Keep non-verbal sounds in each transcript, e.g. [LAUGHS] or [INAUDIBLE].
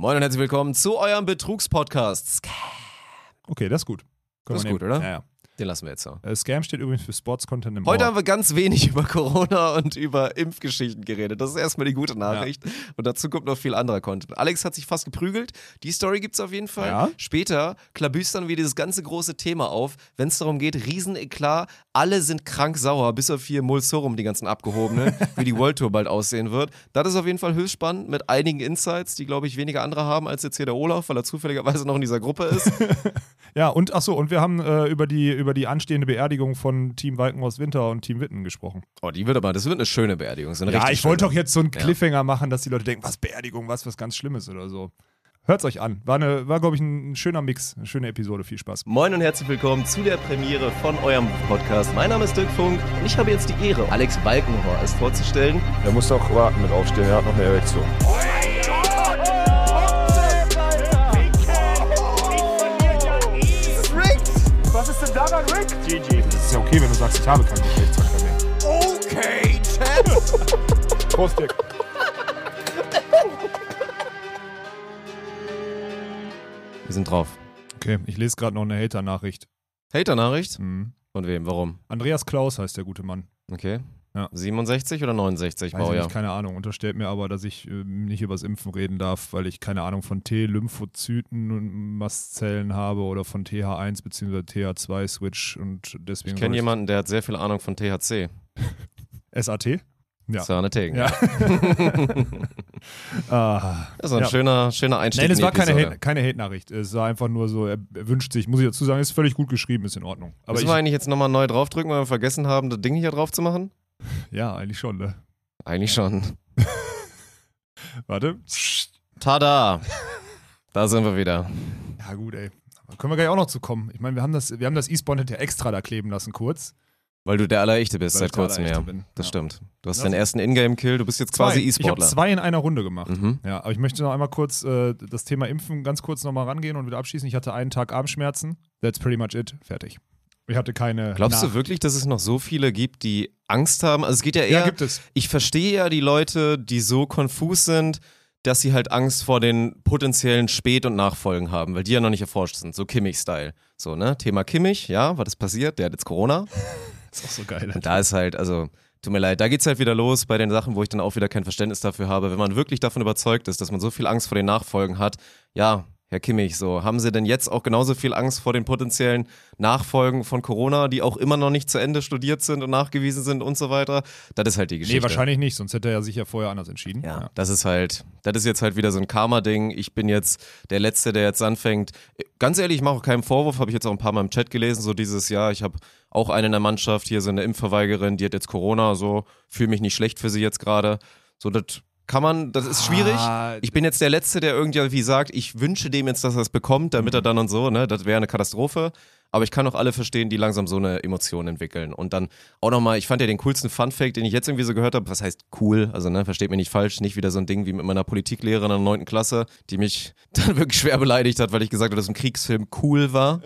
Moin und herzlich willkommen zu eurem Betrugspodcast. Okay, das ist gut. Können Das ist gut, oder? Ja, ja. Den lassen wir jetzt so. Äh, Scam steht übrigens für Sports Content im Heute haben wir ganz wenig [LAUGHS] über Corona und über Impfgeschichten geredet. Das ist erstmal die gute Nachricht. Und dazu kommt noch viel anderer Content. Alex hat sich fast geprügelt. Die Story gibt's auf jeden Fall. Ja. Später klabüstern wir dieses ganze große Thema auf, wenn es darum geht, Rieseneklat, alle sind krank sauer, bis auf hier Mulsorum, die ganzen Abgehobenen, [LAUGHS] wie die World Tour bald aussehen wird. Das ist auf jeden Fall höchst spannend mit einigen Insights, die, glaube ich, weniger andere haben als jetzt hier der Olaf, weil er zufälligerweise noch in dieser Gruppe ist. [LAUGHS] Ja, und achso, und wir haben äh, über, die, über die anstehende Beerdigung von Team Walkenhaus Winter und Team Witten gesprochen. Oh, die wird aber, das wird eine schöne Beerdigung. So eine Ja, richtig ich wollte doch jetzt so einen Ja. Cliffhanger machen, dass die Leute denken, was Beerdigung, was, was ganz Schlimmes oder so. Hört's euch an. War, eine, war glaube ich, ein, ein schöner Mix, eine schöne Episode. Viel Spaß. Moin und herzlich willkommen zu der Premiere von eurem Podcast. Mein Name ist Dirk Funk und ich habe jetzt die Ehre, Alex Balkenhorst vorzustellen. Er muss noch warten mit aufstehen, er hat noch eine Erektion. Ist denn daran, Rick? GG. Das ist ja okay, wenn du sagst, ich habe keinen Geschlechtsverkehr mehr. Okay, Champ. [LAUGHS] Prost, Dick. Wir sind drauf. Okay, ich lese gerade noch eine Hater-Nachricht. Hater-Nachricht? Mhm. Von wem? Warum? Andreas Klaus heißt der gute Mann. Okay. Ja. 67 oder 69 Weiß ich Baujahr? nicht, keine Ahnung. Unterstellt mir aber, dass ich ähm, nicht übers Impfen reden darf, weil ich keine Ahnung von T-Lymphozyten und Mastzellen habe oder von TH1 bzw. TH2-Switch und deswegen. Ich kenne jemanden, der hat sehr viel Ahnung von THC. SAT? [LAUGHS] Ja. Sahne-Tegen. Ja. [LAUGHS] ah. Das ist ein Ja. schöner, schöner Einstieg. Nein, es war keine. Hate, keine Hate-Nachricht. Es war einfach nur so, er er wünscht sich, muss ich dazu sagen, ist völlig gut geschrieben, ist in Ordnung. Aber Müssen ich, wir eigentlich jetzt nochmal neu draufdrücken, weil wir vergessen haben, das Ding hier drauf zu machen? Ja, eigentlich schon, ne? Eigentlich schon. [LAUGHS] Warte. Tada! Da sind wir wieder. Ja, gut, ey. Aber können wir gleich auch noch zu kommen. Ich meine, wir haben das, wir haben das E-Spawn ja extra da kleben lassen, kurz. Weil du der Allerechte bist Weil seit kurzem, ja. Bin. Das Ja. stimmt. Du hast Ja. deinen ersten Ingame-Kill, du bist jetzt quasi Zwei. Ich habe E-Sportler. zwei in einer Runde gemacht. Mhm. Ja, aber ich möchte noch einmal kurz äh, das Thema Impfen ganz kurz nochmal rangehen und wieder abschließen. Ich hatte einen Tag Armschmerzen. That's pretty much it. Fertig. Ich hatte keine. Glaubst du Nach- wirklich, dass es noch so viele gibt, die Angst haben? Also es geht ja eher, Ja, gibt es. ich verstehe ja die Leute, die so konfus sind, dass sie halt Angst vor den potenziellen Spät- und Nachfolgen haben, weil die ja noch nicht erforscht sind, so Kimmich-Style. So, ne? Thema Kimmich, ja, was ist passiert? Der hat jetzt Corona. [LAUGHS] ist auch so geil. Und da ist halt, also, tut mir leid, da geht's halt wieder los bei den Sachen, wo ich dann auch wieder kein Verständnis dafür habe. Wenn man wirklich davon überzeugt ist, dass man so viel Angst vor den Nachfolgen hat, ja, Herr Kimmich, so, haben Sie denn jetzt auch genauso viel Angst vor den potenziellen Nachfolgen von Corona, die auch immer noch nicht zu Ende studiert sind und nachgewiesen sind und so weiter? Das ist halt die Geschichte. Nee, wahrscheinlich nicht, sonst hätte er ja sicher vorher anders entschieden. Ja, das ist halt, das ist jetzt halt wieder so ein Karma-Ding. Ich bin jetzt der Letzte, der jetzt anfängt. Ganz ehrlich, ich mache auch keinen Vorwurf, habe ich jetzt auch ein paar Mal im Chat gelesen, so dieses Jahr. Ich habe auch eine in der Mannschaft, hier so eine Impfverweigerin, die hat jetzt Corona, so, fühle mich nicht schlecht für sie jetzt gerade. So, das kann man, das ist schwierig. Ah, Ich bin jetzt der Letzte, der irgendwie sagt, ich wünsche dem jetzt, dass er es bekommt, damit er dann und so, ne, das wäre eine Katastrophe. Aber ich kann auch alle verstehen, die langsam so eine Emotion entwickeln. Und dann auch nochmal, ich fand ja den coolsten Funfact, den ich jetzt irgendwie so gehört habe, was heißt cool, also ne, versteht mich nicht falsch, nicht wieder so ein Ding wie mit meiner Politiklehrerin in der neunten Klasse, die mich [LAUGHS] dann wirklich schwer beleidigt hat, weil ich gesagt habe, dass ein Kriegsfilm cool war.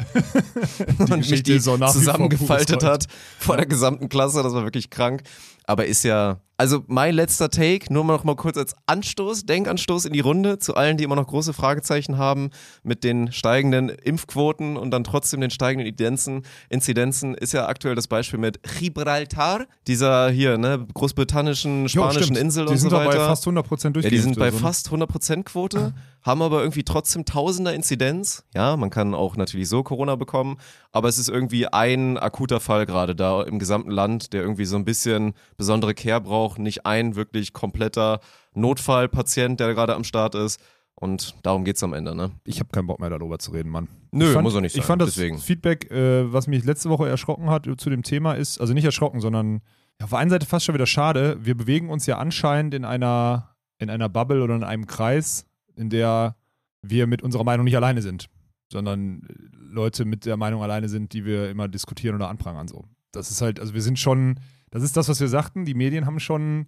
[LAUGHS] und mich die vor zusammengefaltet hat vor der gesamten Klasse, das war wirklich krank. Aber ist ja, also mein letzter Take, nur noch mal kurz als Anstoß, Denkanstoß in die Runde zu allen, die immer noch große Fragezeichen haben mit den steigenden Impfquoten und dann trotzdem den steigenden Inzidenzen, Inzidenzen, ist ja aktuell das Beispiel mit Gibraltar, dieser hier, ne, großbritannischen, Jo, spanischen stimmt. Insel Die und sind so doch bei weiter. fast 100% Ja, durchgeimpft. die sind bei also, ne? fast 100% Quote, haben aber irgendwie trotzdem Tausender Inzidenz. Ja, man kann auch natürlich so Corona bekommen, aber es ist irgendwie ein akuter Fall gerade da im gesamten Land, der irgendwie so ein bisschen besondere Care braucht, nicht ein wirklich kompletter Notfallpatient, der gerade am Start ist. Und darum geht's am Ende, ne? Ich habe keinen Bock mehr darüber zu reden, Mann. Nö, ich fand, muss auch nicht Ich sein, fand das deswegen. Feedback, äh, was mich letzte Woche erschrocken hat zu dem Thema, ist, also nicht erschrocken, sondern ja, auf der einen Seite fast schon wieder schade. Wir bewegen uns ja anscheinend in einer, in einer Bubble oder in einem Kreis, in der wir mit unserer Meinung nicht alleine sind, sondern äh, Leute mit der Meinung alleine sind, die wir immer diskutieren oder anprangern. So. Das ist halt, also wir sind schon, das ist das, was wir sagten, die Medien haben schon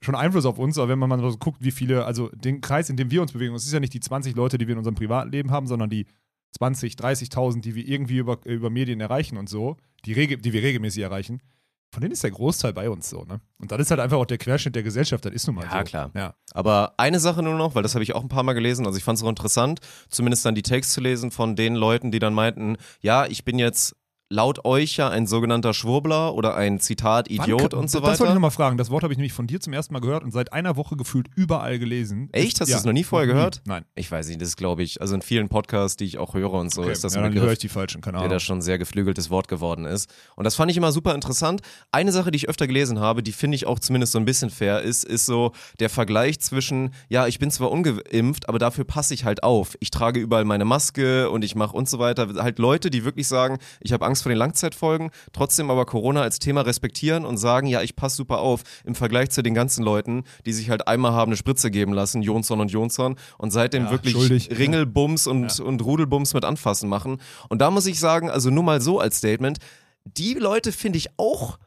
schon Einfluss auf uns, aber wenn man mal so guckt, wie viele, also den Kreis, in dem wir uns bewegen, es ist ja nicht die 20 Leute, die wir in unserem Privatleben haben, sondern die 20, 30.000, die wir irgendwie über, über Medien erreichen und so, die, rege, die wir regelmäßig erreichen, von denen ist der Großteil bei uns so, ne? Und dann ist halt einfach auch der Querschnitt der Gesellschaft, das ist nun mal so. Ja, klar. Ja. Aber eine Sache nur noch, weil das habe ich auch ein paar Mal gelesen, also ich fand es auch interessant, zumindest dann die Takes zu lesen von den Leuten, die dann meinten, ja, ich bin jetzt laut euch ja ein sogenannter Schwurbler oder ein Zitat Idiot Wann- und so Das wollte ich weiter. nochmal fragen. Das Wort habe ich nämlich von dir zum ersten Mal gehört und seit einer Woche gefühlt überall gelesen. Echt? Hast Ja. du es noch nie vorher Nie. gehört? Nein. Ich weiß nicht, das glaube ich, also in vielen Podcasts, die ich auch höre und so, Okay. ist das ja, ein dann Begriff. höre ich die falschen, keine der Ahnung. da schon sehr geflügeltes Wort geworden ist. Und das fand ich immer super interessant. Eine Sache, die ich öfter gelesen habe, die finde ich auch zumindest so ein bisschen fair ist, ist so der Vergleich zwischen, ja, ich bin zwar ungeimpft, aber dafür passe ich halt auf. Ich trage überall meine Maske und ich mache und so weiter. Halt Leute, die wirklich sagen, ich habe Angst vor den Langzeitfolgen, trotzdem aber Corona als Thema respektieren und sagen, ja, ich passe super auf im Vergleich zu den ganzen Leuten, die sich halt einmal haben eine Spritze geben lassen, Jonsson und Jonsson und seitdem Ja, wirklich schuldig. Ringelbums und, und Rudelbums mit anfassen machen. Und da muss ich sagen, also nur mal so als Statement, die Leute finde ich auch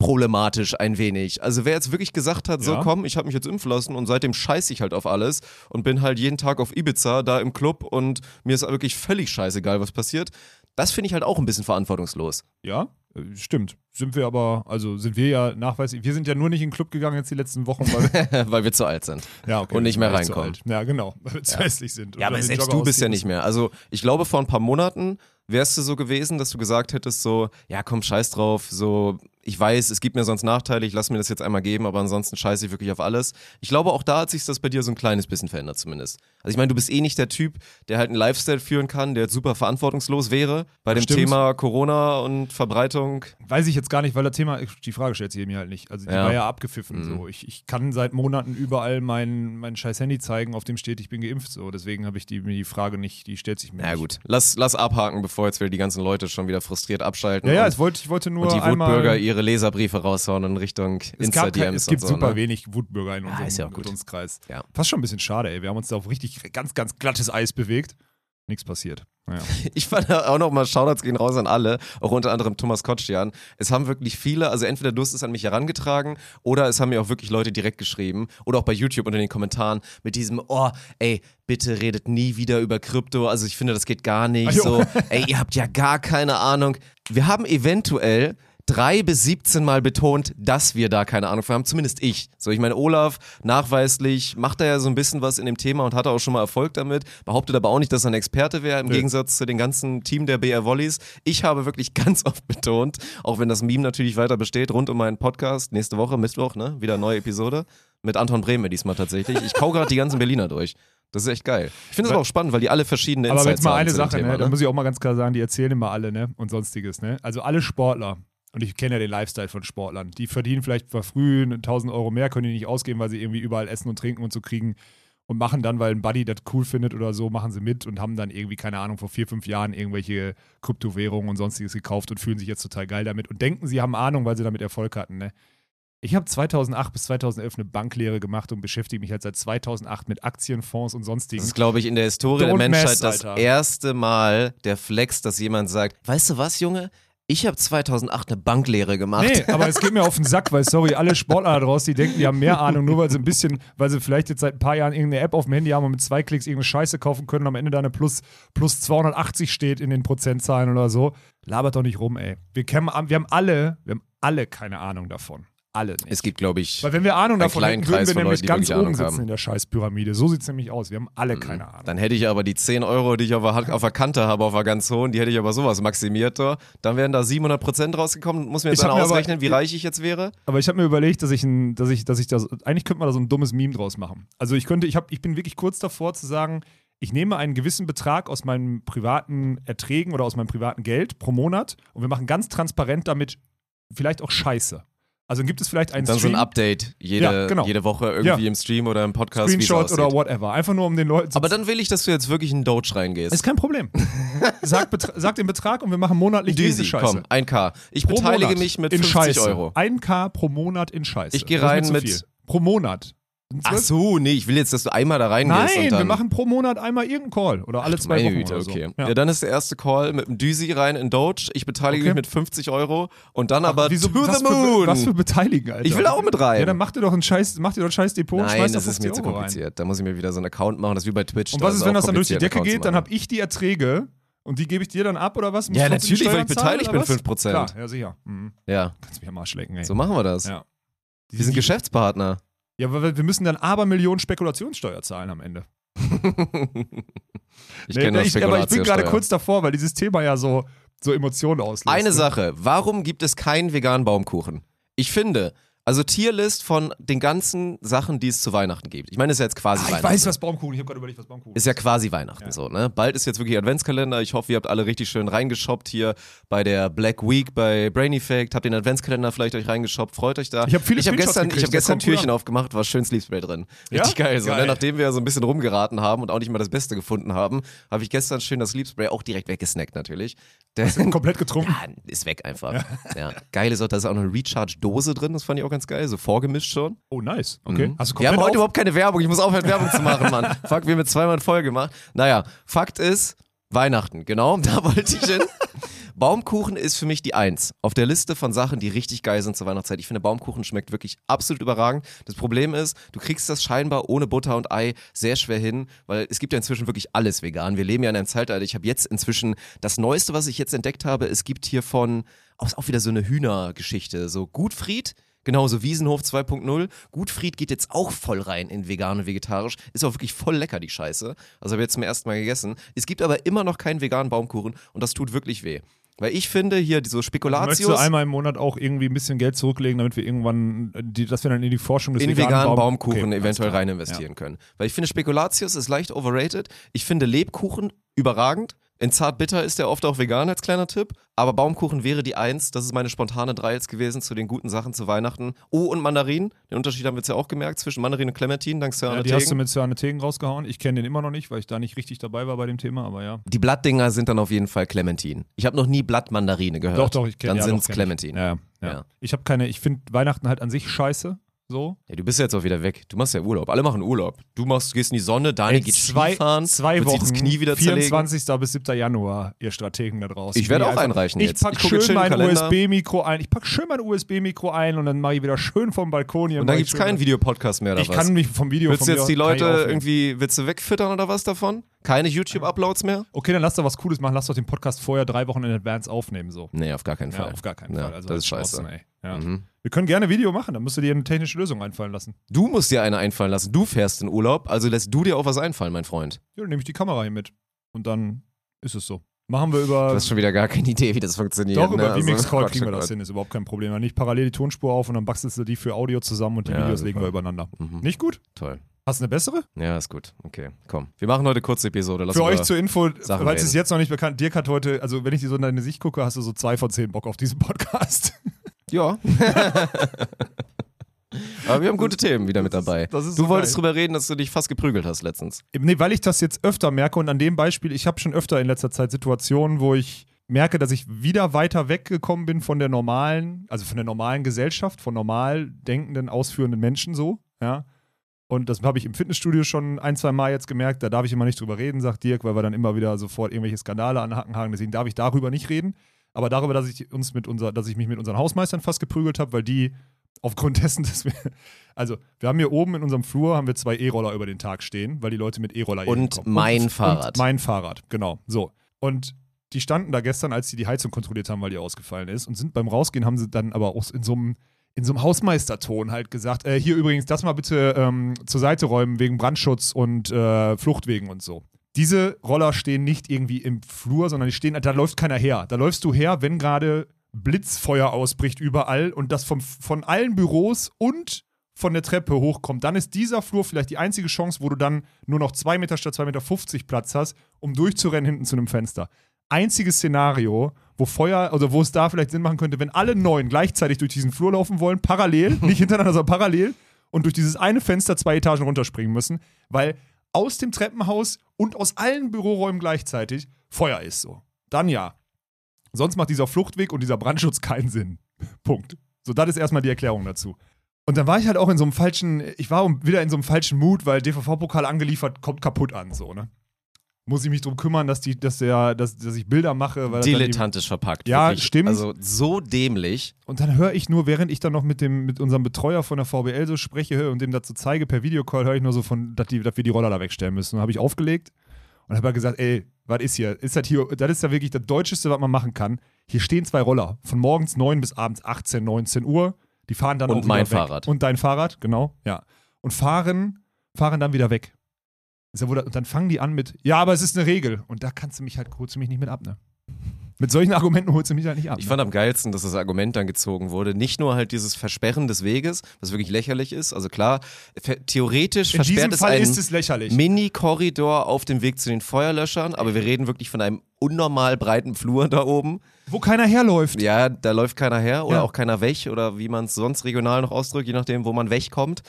problematisch ein wenig. Also wer jetzt wirklich gesagt hat, so Ja. komm, ich habe mich jetzt impfen lassen und seitdem scheiße ich halt auf alles und bin halt jeden Tag auf Ibiza da im Club und mir ist wirklich völlig scheißegal, was passiert. Das finde ich halt auch ein bisschen verantwortungslos. Ja, äh, stimmt. Sind wir aber, also sind wir ja nachweislich, wir sind ja nur nicht in den Club gegangen jetzt die letzten Wochen, weil [LAUGHS] Weil wir zu alt sind. ja, okay, Und nicht mehr reinkommen. Ja, genau, weil wir zu hässlich sind. Ja, aber selbst du bist ja nicht mehr. Also ich glaube, vor ein paar Monaten wärst du so gewesen, dass du gesagt hättest so, ja komm, scheiß drauf, so, ich weiß, es gibt mir sonst Nachteile, ich lass mir das jetzt einmal geben, aber ansonsten scheiße ich wirklich auf alles. Ich glaube, auch da hat sich das bei dir so ein kleines bisschen verändert zumindest. Also ich meine, du bist eh nicht der Typ, der halt einen Lifestyle führen kann, der jetzt super verantwortungslos wäre bei dem Stimmt. Thema Corona und Verbreitung. Weiß ich jetzt gar nicht, weil das Thema, die Frage stellt sich mir halt nicht. Also die Ja. war ja abgepfiffen. Mhm. So. Ich, ich kann seit Monaten überall mein, mein scheiß Handy zeigen, auf dem steht, ich bin geimpft. So. Deswegen habe ich die, mir die Frage nicht, die stellt sich mir Na nicht. gut, lass, lass abhaken, bevor jetzt wieder die ganzen Leute schon wieder frustriert abschalten Ja, ja, und, es wollte, ich wollte nur und die einmal... Wutbürger ihre Leserbriefe raushauen in Richtung Insta-DMs es gibt so. super ne? wenig Wutbürger in unserem ist ja. Dunstkreis. Ja. Fast schon ein bisschen schade, ey. Wir haben uns da auf richtig ganz, ganz glattes Eis bewegt. Nichts passiert. Naja. [LAUGHS] Ich fand auch nochmal Shoutouts gehen raus an alle, auch unter anderem Thomas Kotschan. Es haben wirklich viele, also entweder du hast es an mich herangetragen oder es haben mir auch wirklich Leute direkt geschrieben oder auch bei YouTube unter den Kommentaren mit diesem, oh, ey, bitte redet nie wieder über Krypto. Also ich finde, das geht gar nicht. Ach jo. So, ey, ihr habt ja gar keine Ahnung. Wir haben eventuell drei bis 17 Mal betont, dass wir da keine Ahnung von haben, zumindest ich. So, ich meine, Olaf nachweislich macht er ja so ein bisschen was in dem Thema und hatte auch schon mal Erfolg damit, behauptet aber auch nicht, dass er ein Experte wäre, im Nö. Gegensatz zu dem ganzen Team der BR Volleys. Ich habe wirklich [LAUGHS] ganz oft betont, auch wenn das Meme natürlich weiter besteht, rund um meinen Podcast, nächste Woche, Mittwoch, ne, wieder neue Episode, mit Anton Brehme diesmal tatsächlich. Ich kau gerade die ganzen Berliner durch. Das ist echt geil. Ich finde es aber auch spannend, weil die alle verschiedene Aber Insights jetzt mal eine Sache, Thema, ne? da muss ich auch mal ganz klar sagen, die erzählen immer alle, ne? Und sonstiges, ne? Also alle Sportler, und ich kenne ja den Lifestyle von Sportlern, die verdienen vielleicht früh 1000 Euro mehr, können die nicht ausgeben, weil sie irgendwie überall essen und trinken und so kriegen und machen dann, weil ein Buddy das cool findet oder so, machen sie mit und haben dann irgendwie, keine Ahnung, vor vier, fünf Jahren irgendwelche Kryptowährungen und sonstiges gekauft und fühlen sich jetzt total geil damit und denken, sie haben Ahnung, weil sie damit Erfolg hatten, ne? Ich habe 2008 bis 2011 eine Banklehre gemacht und beschäftige mich halt seit 2008 mit Aktienfonds und sonstigen. Das ist, glaube ich, in der Historie der Don't Menschheit mess, das erste Mal der Flex, dass jemand sagt, weißt du was, Junge? Ich habe 2008 eine Banklehre gemacht. Nee, aber es geht mir auf den Sack, weil, sorry, alle Sportler da draußen, die denken, die haben mehr Ahnung, nur weil sie ein bisschen, weil sie vielleicht jetzt seit ein paar Jahren irgendeine App auf dem Handy haben und mit zwei Klicks irgendeine Scheiße kaufen können und am Ende da eine plus, plus 280 steht in den Prozentzahlen oder so. Labert doch nicht rum, ey. Wir, kennen, wir haben alle, wir haben alle keine Ahnung davon. Alle nicht. Es gibt, glaube ich, weil wenn wir Ahnung davon hätten, würden wir nämlich Leuten, ganz oben Ahnung sitzen haben. Mhm. in der Scheißpyramide. So sieht es nämlich aus. Wir haben alle keine Ahnung. Dann hätte ich aber die 10 Euro, die ich auf der, auf der Kante habe, auf der ganz hohen, die hätte ich aber sowas maximiert. Dann wären da 700 Prozent rausgekommen. Muss mir jetzt einer mir aber- ausrechnen, wie reich ich jetzt wäre? Aber ich habe mir überlegt, dass ich, ein, dass ich, dass ich das, eigentlich könnte man da so ein dummes Meme draus machen. Also ich könnte, ich, hab, ich bin wirklich kurz davor zu sagen, ich nehme einen gewissen Betrag aus meinen privaten Erträgen oder aus meinem privaten Geld pro Monat und wir machen ganz transparent damit vielleicht auch Scheiße. Also gibt es vielleicht einen Dann so ein Stream, Update jede, Ja, genau. jede Woche irgendwie Ja. im Stream oder im Podcast, Screenshot oder whatever. Einfach nur um den Leuten zu aber dann will ich, dass du jetzt wirklich in Doge reingehst. ist kein Problem. [LAUGHS] sag, sag den Betrag und wir machen monatlich Düsi, diese Scheiße. komm, 1K. Ich Pro beteilige Monat mich mit in 50 Scheiße. Euro. 1K pro Monat in Scheiße. Ich geh Das ist mir rein mit-. Pro Monat. Ach so, nee, ich will jetzt, dass du einmal da reingehst und Nein, wir machen pro Monat einmal irgendeinen Call oder alle zwei Meine Wochen Güte, so. okay. Ja. Ja. dann ist der erste Call mit dem Düsi rein in Doge. Ich beteilige Okay. mich mit 50 Euro und dann aber Wieso, to was, the für, moon. was für Beteiligen, Alter? ich will auch mit rein. Ja, dann mach dir doch ein scheiß, mach dir doch ein scheiß Depot und Nein, da das ist mir 50 zu rein. kompliziert. Da muss ich mir wieder so einen Account machen. Das ist wie bei Twitch. Und was ist, wenn das dann durch die Decke Accounts geht? Dann habe ich die Erträge Und die gebe ich dir dann ab oder was? Musst Ja, natürlich, weil ich beteiligt bin, oder was? 5%. Klar, ja, sicher. Mhm. Ja, Kannst mich am Arsch lecken, ey. so machen wir das. Ja. Wir sind Geschäftspartner. Ja, weil wir müssen dann aber Millionen Spekulationssteuer zahlen am Ende. [LAUGHS] Ich Nee, kenne ich, aber ich bin gerade kurz davor, weil dieses Thema ja so, so Emotionen auslöst. Eine ne? Sache, warum gibt es keinen veganen Baumkuchen? Ich finde, also Tierlist von den ganzen Sachen, die es zu Weihnachten gibt. Ich meine, es ist ja jetzt quasi Ah, ich Weihnachten. weiß, was Baumkuchen, ich habe gerade überlegt, was Baumkuchen Ist ja quasi Weihnachten Ja. so, ne? Bald ist jetzt wirklich Adventskalender. Ich hoffe, ihr habt alle richtig schön reingeshoppt hier bei der Black Week bei Brainy Fact. Habt den Adventskalender vielleicht euch reingeshoppt. Freut euch da. Ich hab viele ich hab gestern, ich gekriegt, hab der gestern ein Türchen an. aufgemacht, war schön Sleepspray drin. Richtig Ja? geil so, Geil. Ne? Nachdem wir so ein bisschen rumgeraten haben und auch nicht mal das Beste gefunden haben, habe ich gestern schön das Sleepspray auch direkt weggesnackt natürlich. Der, Komplett getrunken. [LAUGHS] ja, ist weg einfach. Ja. Geil ist auch, da ist auch eine Recharge-Dose drin, das fand ich auch ganz geil, so vorgemischt schon. Oh, nice. Okay. Mhm. Hast du wir haben heute auf- überhaupt keine Werbung. Ich muss aufhören, Werbung zu machen, Mann. [LAUGHS] Fuck, wir haben jetzt zweimal Folge gemacht. Naja, Fakt ist, Weihnachten, genau, [LAUGHS] da wollte ich hin. Baumkuchen ist für mich die Eins auf der Liste von Sachen, die richtig geil sind zur Weihnachtszeit. Ich finde, Baumkuchen schmeckt wirklich absolut überragend. Das Problem ist, du kriegst das scheinbar ohne Butter und Ei sehr schwer hin, weil es gibt ja inzwischen wirklich alles vegan. Wir leben ja in einem Zeitalter. Ich habe jetzt inzwischen das Neueste, was ich jetzt entdeckt habe, es gibt hier von, auch wieder so eine Hühnergeschichte, so Gutfried. Genauso Wiesenhof 2.0. Gutfried geht jetzt auch voll rein in vegan und vegetarisch. Ist auch wirklich voll lecker, die Scheiße. Also habe ich jetzt zum ersten Mal gegessen. Es gibt aber immer noch keinen veganen Baumkuchen und das tut wirklich weh. Weil ich finde, hier so Möchtest Spekulatius du einmal im Monat auch irgendwie ein bisschen Geld zurücklegen, damit wir irgendwann, äh, die, dass wir dann in die Forschung des in veganen Baum- Baumkuchen Okay, eventuell rein investieren können. Weil ich finde, Spekulatius ist leicht overrated. Ich finde Lebkuchen überragend. In Zartbitter ist der oft auch vegan als kleiner Tipp. Aber Baumkuchen wäre die Eins. Das ist meine spontane Drei jetzt gewesen zu den guten Sachen zu Weihnachten. Oh, und Mandarinen. Den Unterschied haben wir jetzt ja auch gemerkt zwischen Mandarin und Clementine, dank Sir Ja, die hast du mit Sörne Tegen rausgehauen. Ich kenne den immer noch nicht, weil ich da nicht richtig dabei war bei dem Thema, aber ja. Die Blattdinger sind dann auf jeden Fall Clementine. Ich habe noch nie Blattmandarine gehört. Doch, doch, ich kenne Dann ja, sind es Clementine. Ja, ja. Ja. Ich habe keine, ich finde Weihnachten halt an sich scheiße. So. Ja, du bist ja jetzt auch wieder weg. Du machst ja Urlaub. Alle machen Urlaub. Du machst, gehst in die Sonne, Daniel geht zwei, Skifahren, zwei wird Wochen, sich das Knie wieder zerlegen. 24. bis 7. Januar, ihr Strategen da draußen. Ich werde auch einreichen Ich jetzt. pack Ich jetzt schön mein. USB-Mikro ein. Ich pack schön mein USB-Mikro ein und dann mache ich wieder schön vom Balkon hier. Und dann ich schön- keinen Videopodcast mehr oder Ich was? kann mich vom Video willst du jetzt die Leute ich irgendwie, willst du wegfüttern oder was davon? Keine YouTube-Uploads mehr? Okay, dann lass doch was Cooles machen. Lass doch den Podcast vorher drei Wochen in Advance aufnehmen. So. Nee, auf gar keinen Ja, Fall. auf gar keinen Ja, Fall. Also das ist scheiße. draußen. Ja. Mhm. Wir können gerne Video machen, dann musst du dir eine technische Lösung einfallen lassen. Du musst dir eine einfallen lassen. Du fährst in Urlaub, also lässt du dir auch was einfallen, mein Freund. Ja, dann nehme ich die Kamera hier mit. Und dann ist es so. Machen wir über. Du hast schon wieder gar keine Idee, wie das funktioniert. Doch, ne? über Also, VMix Call Quatsch, kriegen wir Gott. das hin, ist überhaupt kein Problem. Dann nicht parallel die Tonspur auf und dann bastelst du die für Audio zusammen und die Ja, Videos super. legen wir übereinander. Mhm. Nicht gut? Toll. Hast du eine bessere? Ja, ist gut. Okay, komm. Wir machen heute eine kurze Episode. Lass Für euch zur Info, falls es reden. jetzt noch nicht bekannt, Dirk hat heute, also wenn ich dir so in deine Sicht gucke, hast du so zwei von zehn Bock auf diesen Podcast. [LAUGHS] Ja. [LAUGHS] Aber wir haben gute Themen wieder mit dabei. das ist du so wolltest geil. drüber reden, dass du dich fast geprügelt hast letztens. Nee, weil ich das jetzt öfter merke und an dem Beispiel, ich habe schon öfter in letzter Zeit Situationen, wo ich merke, dass ich wieder weiter weggekommen bin von der normalen, also von der normalen Gesellschaft, von normal denkenden, ausführenden Menschen so, ja. Und das habe ich im Fitnessstudio schon ein, zwei Mal jetzt gemerkt, da darf ich immer nicht drüber reden, sagt Dirk, weil wir dann immer wieder sofort irgendwelche Skandale an den Hacken haken, deswegen darf ich darüber nicht reden. Aber darüber, dass ich uns mit unser, dass ich mich mit unseren Hausmeistern fast geprügelt habe, weil die aufgrund [LAUGHS] dessen, dass wir, also wir haben hier oben in unserem Flur haben wir zwei E-Roller über den Tag stehen, weil die Leute mit E-Roller Und mein und, Fahrrad. Und mein Fahrrad, genau. So. Und die standen da gestern, als sie die Heizung kontrolliert haben, weil die ausgefallen ist und sind beim Rausgehen, haben sie dann aber auch in so einem in so einem Hausmeisterton halt gesagt, äh, hier übrigens, das mal bitte ähm, zur Seite räumen wegen Brandschutz und äh, Fluchtwegen und so. Diese Roller stehen nicht irgendwie im Flur, sondern die stehen, da läuft keiner her. Da läufst du her, wenn gerade Blitzfeuer ausbricht überall und das vom, von allen Büros und von der Treppe hochkommt. Dann ist dieser Flur vielleicht die einzige Chance, wo du dann nur noch zwei Meter statt 2,50 Meter Platz hast, um durchzurennen hinten zu einem Fenster. Einziges Szenario, wo Feuer, also wo es da vielleicht Sinn machen könnte, wenn alle neun gleichzeitig durch diesen Flur laufen wollen, parallel, [LAUGHS] nicht hintereinander, sondern parallel und durch dieses eine Fenster zwei Etagen runterspringen müssen, weil aus dem Treppenhaus und aus allen Büroräumen gleichzeitig Feuer ist so. Dann ja. Sonst macht dieser Fluchtweg und dieser Brandschutz keinen Sinn. [LAUGHS] Punkt. So, das ist erstmal die Erklärung dazu. Und dann war ich halt auch in so einem falschen, ich war wieder in so einem falschen Mut, weil DVV-Pokal angeliefert kommt kaputt an, so, ne? Muss ich mich drum kümmern, dass, die, dass, der, dass, dass ich Bilder mache. Weil Dilettantisch verpackt. Ja, wirklich. stimmt. Also so dämlich. Und dann höre ich nur, während ich dann noch mit, dem, mit unserem Betreuer von der VBL so spreche und dem dazu zeige per Videocall, höre ich nur so von, dass, die, dass wir die Roller da wegstellen müssen. Dann habe ich aufgelegt und habe halt gesagt, ey, was ist hier? Ist das hier, das ist ja wirklich das Deutscheste, was man machen kann. Hier stehen zwei Roller, von morgens 9 bis abends 18, 19 Uhr. Die fahren dann Und auch mein weg. Fahrrad. Und dein Fahrrad, genau, ja. Und fahren, fahren dann wieder weg. Und dann fangen die an mit, ja, aber es ist eine Regel. Und da kannst du mich halt, holst du mich nicht mit ab, ne? Mit solchen Argumenten holst du mich halt nicht ab. Ich ne? fand am geilsten, dass das Argument dann gezogen wurde. Nicht nur halt dieses Versperren des Weges, was wirklich lächerlich ist. Also klar, theoretisch In versperrt diesem es Fall einen ist es lächerlich. Mini-Korridor auf dem Weg zu den Feuerlöschern, aber wir reden wirklich von einem unnormal breiten Flur da oben. Wo keiner herläuft. Ja, da läuft keiner her oder Ja. auch keiner weg oder wie man es sonst regional noch ausdrückt, je nachdem, wo man wegkommt.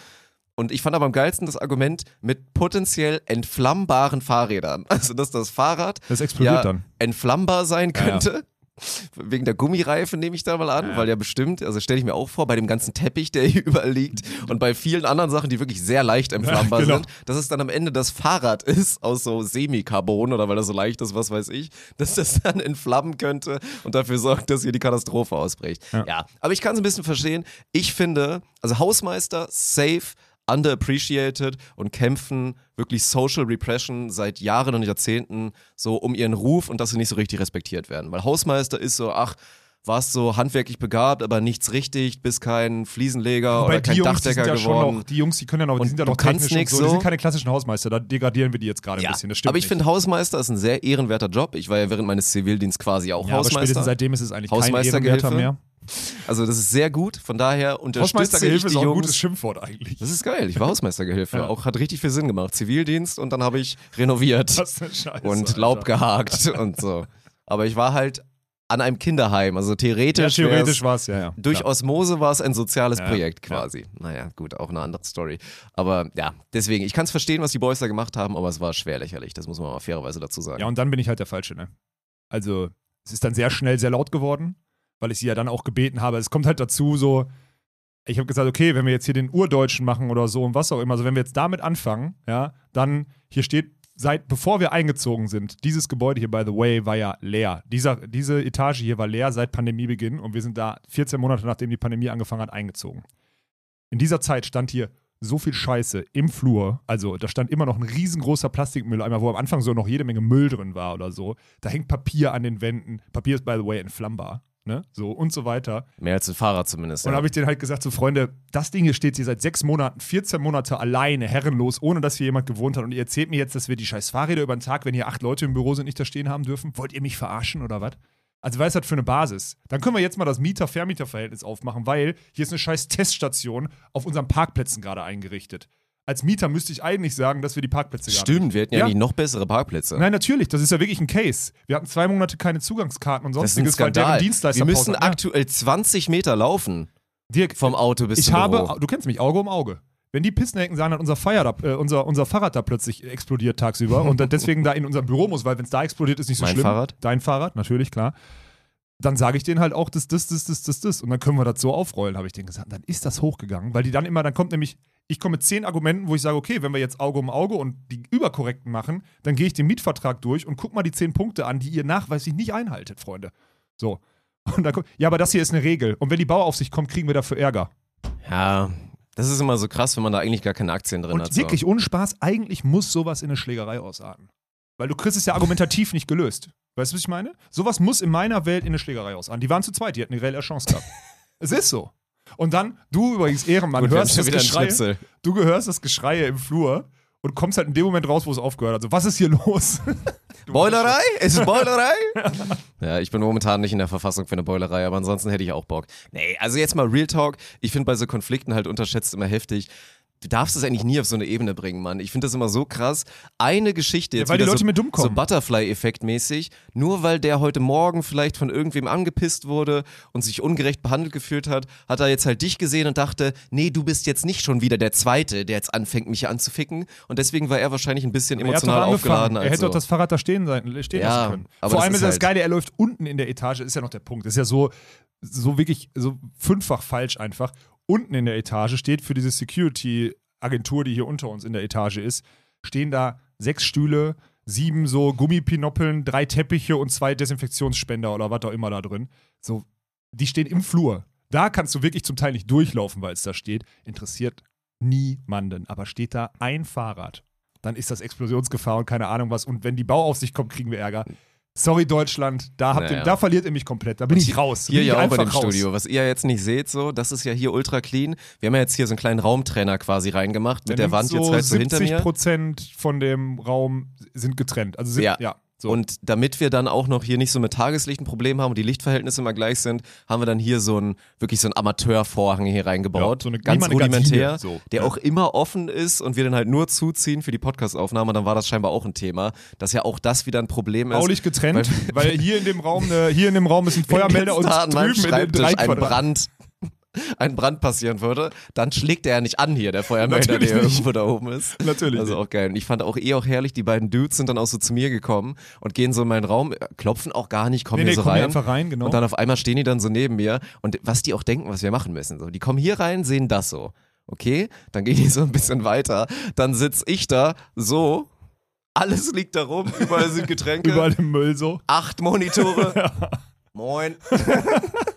Und ich fand aber am geilsten das Argument mit potenziell entflammbaren Fahrrädern. [LAUGHS] Also, dass das Fahrrad Das explodiert ja dann. entflammbar sein Ja, ja. könnte. [LAUGHS] Wegen der Gummireifen nehme ich da mal an, Ja. weil ja bestimmt, also stelle ich mir auch vor, bei dem ganzen Teppich, der [LAUGHS] hier überall liegt und bei vielen anderen Sachen, die wirklich sehr leicht entflammbar Ja, genau. sind, dass es dann am Ende das Fahrrad ist aus so Semikarbon oder weil das so leicht ist, was weiß ich, dass das dann entflammen könnte und dafür sorgt, dass hier die Katastrophe ausbricht. Ja. Ja, aber ich kann es ein bisschen verstehen. Ich finde, also Hausmeister, safe, underappreciated und kämpfen wirklich Social Repression seit Jahren und Jahrzehnten so um ihren Ruf und dass sie nicht so richtig respektiert werden. Weil Hausmeister ist so, ach, warst so handwerklich begabt, aber nichts richtig, bist kein Fliesenleger Wobei oder kein die Jungs, Dachdecker sind ja geworden. noch, die Jungs, die können ja noch, die sind ja noch technisch und nix so. Die so. sind keine klassischen Hausmeister, da degradieren wir die jetzt gerade ein ja, bisschen. Das stimmt aber ich finde, Hausmeister ist ein sehr ehrenwerter Job. Ich war ja während meines Zivildienstes quasi auch ja, aber spätestens Hausmeister. seitdem ist es eigentlich kein. Ehrenwerter mehr. Also das ist sehr gut. Von daher unterstütze ich Hausmeistergehilfe die ist auch ein gutes Schimpfwort eigentlich. Das ist geil. Ich war Hausmeistergehilfe. Ja. Auch hat richtig viel Sinn gemacht. Zivildienst und dann habe ich renoviert Was Scheiße, und Alter. Laub gehakt und so. Aber ich war halt an einem Kinderheim. Also Ja, theoretisch, theoretisch wär's- war es, ja, ja. durch Klar. Osmose war es ein soziales Ja, Projekt ja. quasi. Naja, gut, auch eine andere Story. Aber ja, deswegen, ich kann es verstehen, was die Boys da gemacht haben, aber es war schwer lächerlich. Das muss man mal fairerweise dazu sagen. Ja, und dann bin ich halt der Falsche, ne? Also, es ist dann sehr schnell sehr laut geworden, weil ich sie ja dann auch gebeten habe. Es kommt halt dazu, so, ich habe gesagt, okay, wenn wir jetzt hier den Urdeutschen machen oder so und was auch immer, also wenn wir jetzt damit anfangen, ja, dann hier steht, seit bevor wir eingezogen sind, dieses Gebäude hier, by the way, war ja leer. Dieser, diese Etage hier war leer seit Pandemiebeginn und wir sind da 14 Monate nachdem die Pandemie angefangen hat, eingezogen. In dieser Zeit stand hier so viel Scheiße im Flur. Also da stand immer noch ein riesengroßer Plastikmülleimer, wo am Anfang so noch jede Menge Müll drin war oder so. Da hängt Papier an den Wänden. Papier ist, by the way, entflammbar. Ne? So und so weiter. Mehr als ein Fahrrad zumindest. Und dann Ja. habe ich denen halt gesagt, so Freunde, das Ding hier steht hier seit sechs Monaten, 14 Monate alleine, herrenlos, ohne dass hier jemand gewohnt hat. Und ihr erzählt mir jetzt, dass wir die scheiß Fahrräder über den Tag, wenn hier acht Leute im Büro sind, nicht da stehen haben dürfen. Wollt ihr mich verarschen oder was? Also was ist das für eine Basis? Dann können wir jetzt mal das Mieter-Vermieter-Verhältnis aufmachen, weil hier ist eine scheiß Teststation auf unseren Parkplätzen gerade eingerichtet. Als Mieter müsste ich eigentlich sagen, dass wir die Parkplätze nicht Stimmt, wir hätten ja, Ja. eigentlich noch bessere Parkplätze. Nein, natürlich, das ist ja wirklich ein Case. Wir hatten zwei Monate keine Zugangskarten und das ist ein sonstiges, weil deren. Dienstleister Wir müssen hatten. aktuell 20 Meter laufen Dirk, vom Auto bis ich zum habe, Büro. du kennst mich, Auge um Auge. Wenn die Pissnecken sagen, dass unser, da, äh, unser, unser Fahrrad da plötzlich explodiert tagsüber und dann deswegen da in unser Büro muss, weil wenn es da explodiert, ist nicht so Mein schlimm. Fahrrad? Dein Fahrrad, natürlich, klar. Dann sage ich denen halt auch das, das, das, das, das, das. Und dann können wir das so aufrollen, habe ich denen gesagt. Dann ist das hochgegangen, weil die dann immer, dann kommt nämlich, ich komme mit zehn Argumenten, wo ich sage, okay, wenn wir jetzt Auge um Auge und die überkorrekten machen, dann gehe ich den Mietvertrag durch und guck mal die zehn Punkte an, die ihr nachweislich nicht einhaltet, Freunde. So. Und dann kommt, ja, aber das hier ist eine Regel. Und wenn die Bauaufsicht kommt, kriegen wir dafür Ärger. Ja, das ist immer so krass, wenn man da eigentlich gar keine Aktien drin Und hat. wirklich ohne Spaß, eigentlich muss sowas in eine Schlägerei ausarten. Weil du kriegst es ja argumentativ nicht gelöst. Weißt du, was ich meine? Sowas muss in meiner Welt in eine Schlägerei ausarten. Die waren zu zweit, die hätten eine reelle Chance gehabt. [LAUGHS] es ist so. Und dann, du übrigens Ehrenmann. Gut, hörst das Geschrei, du gehörst das Geschreie im Flur und kommst halt in dem Moment raus, wo es aufgehört hat. So, was ist hier los? [LAUGHS] Boilerei? Ist es Boilerei? [LAUGHS] ja, ich bin momentan nicht in der Verfassung für eine Boilerei, aber ansonsten hätte ich auch Bock. Nee, also jetzt mal Real Talk. Ich finde bei so Konflikten halt unterschätzt immer heftig. Du darfst es eigentlich nie auf so eine Ebene bringen, Mann. Ich finde das immer so krass. Eine Geschichte jetzt weil die Leute so, mir dumm so kommen. Butterfly-Effekt mäßig, nur weil der heute Morgen vielleicht von irgendwem angepisst wurde und sich ungerecht behandelt gefühlt hat, hat er jetzt halt dich gesehen und dachte, nee, du bist jetzt nicht schon wieder der Zweite, der jetzt anfängt, mich anzuficken. Und deswegen war er wahrscheinlich ein bisschen emotional aufgeladen. Er hätte so. doch das Fahrrad da stehen, sein, stehen Ja, lassen können. aber Vor das allem ist das halt- Geile, er läuft unten in der Etage, ist ja noch der Punkt. Ist ja so, so wirklich, so fünffach falsch einfach. Unten in der Etage steht für diese Security-Agentur, die hier unter uns in der Etage ist, stehen da sechs Stühle, sieben so Gummipinoppeln, drei Teppiche und zwei Desinfektionsspender oder was auch immer da drin. So, die stehen im Flur. Da kannst du wirklich zum Teil nicht durchlaufen, weil es da steht. Interessiert niemanden. Aber steht da ein Fahrrad dann ist das Explosionsgefahr und keine Ahnung was. Und wenn die Bauaufsicht kommt, kriegen wir Ärger. Sorry, Deutschland, da, habt ihr, Naja. da verliert ihr mich komplett. Da bin ich raus. Hier bin ja auch bei dem raus. Studio. Was ihr jetzt nicht seht, so, das ist ja hier ultra clean. Wir haben ja jetzt hier so einen kleinen Raumtrenner quasi reingemacht, mit der Wand so jetzt halt so hinter 70 mir. Prozent von dem Raum sind getrennt. Also sind, ja. Ja. So. Und damit wir dann auch noch hier nicht so mit Tageslicht ein Problem haben und die Lichtverhältnisse immer gleich sind, haben wir dann hier so ein wirklich so einen Amateurvorhang hier reingebaut. Ja, so eine- ganz rudimentär, Gardine, so. der Ja. auch immer offen ist und wir den halt nur zuziehen für die Podcastaufnahme. Dann war das scheinbar auch ein Thema, dass ja auch das wieder ein Problem ist. baulich getrennt, weil, hier in dem Raum, ne, hier in dem Raum ist ein [LAUGHS] Feuermelder und drüben in dem. Brand, ein Brand passieren würde, dann schlägt er ja nicht an hier, der Feuermelder, Natürlich der nicht. irgendwo da oben ist. Natürlich Also auch geil. Und ich fand auch eh auch herrlich, die beiden Dudes sind dann auch so zu mir gekommen und gehen so in meinen Raum, klopfen auch gar nicht, kommen Nee, nee, hier so komm hier rein. einfach rein, genau. Und dann auf einmal stehen die dann so neben mir und was die auch denken, was wir machen müssen. So, die kommen hier rein, sehen das so. Okay, dann gehen die so ein bisschen weiter. Dann sitz ich da so. Alles liegt da rum, überall sind Getränke [LAUGHS] Überall im Müll so. acht Monitore. [LAUGHS] Moin. [LAUGHS]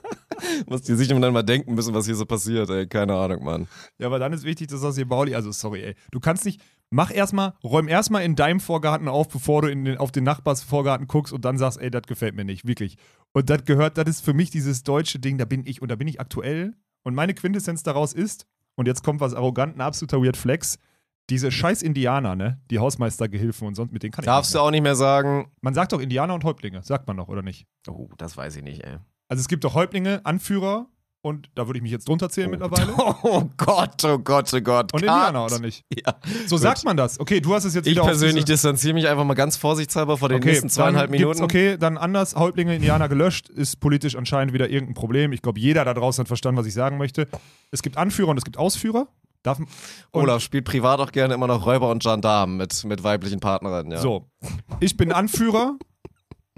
Was die sich dann mal denken müssen, was hier so passiert, ey. Keine Ahnung, Mann. Ja, aber dann ist wichtig, dass das hier Bauli, also sorry, ey. Du kannst nicht, mach erstmal, räum erstmal in deinem Vorgarten auf, bevor du in den, auf den Nachbarsvorgarten guckst und dann sagst, ey, das gefällt mir nicht, wirklich. Und das gehört, das ist für mich dieses deutsche Ding, da bin ich, und da bin ich aktuell. Und meine Quintessenz daraus ist, und jetzt kommt was arrogant, ein absoluter Weird Flex, diese scheiß Indianer, ne, die Hausmeistergehilfen und sonst, mit denen kann ich Darfst nicht du auch nicht mehr sagen. Man sagt doch Indianer und Häuptlinge, sagt man doch, oder nicht? Oh, das weiß ich nicht, ey. Also es gibt doch Häuptlinge, Anführer und da würde ich mich jetzt drunter zählen mittlerweile. [LAUGHS] Oh Gott, oh Gott, oh Gott. Und. Indianer, oder nicht? Ja. So sagt man das. Okay, du hast es jetzt Ich persönlich distanziere mich einfach mal ganz vorsichtshalber vor den okay, nächsten zweieinhalb Minuten. Okay, dann anders, Häuptlinge, Indianer gelöscht, ist politisch anscheinend wieder irgendein Problem. Ich glaube, jeder da draußen hat verstanden, was ich sagen möchte. Es gibt Anführer und es gibt Ausführer. Darf, Olaf spielt privat auch gerne immer noch Räuber und Gendarmen mit, mit weiblichen Partnerinnen, ja. So, ich bin Anführer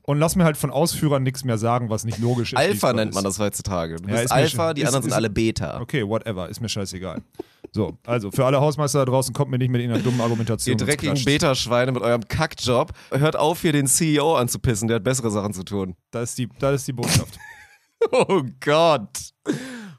und lass mir halt von Ausführern nichts mehr sagen, was nicht logisch ist. Alpha nennt man das heutzutage. Du Ja, bist Alpha, die ist- anderen sind ist- alle Beta. Okay, whatever, ist mir scheißegal. So, also für alle Hausmeister da draußen kommt mir nicht mit in einer dummen Argumentation. Ihr dreckigen. Beta-Schweine mit eurem Kackjob. Hört auf, hier den CEO anzupissen, der hat bessere Sachen zu tun. Das ist die, das ist die Botschaft. [LAUGHS] Oh Gott.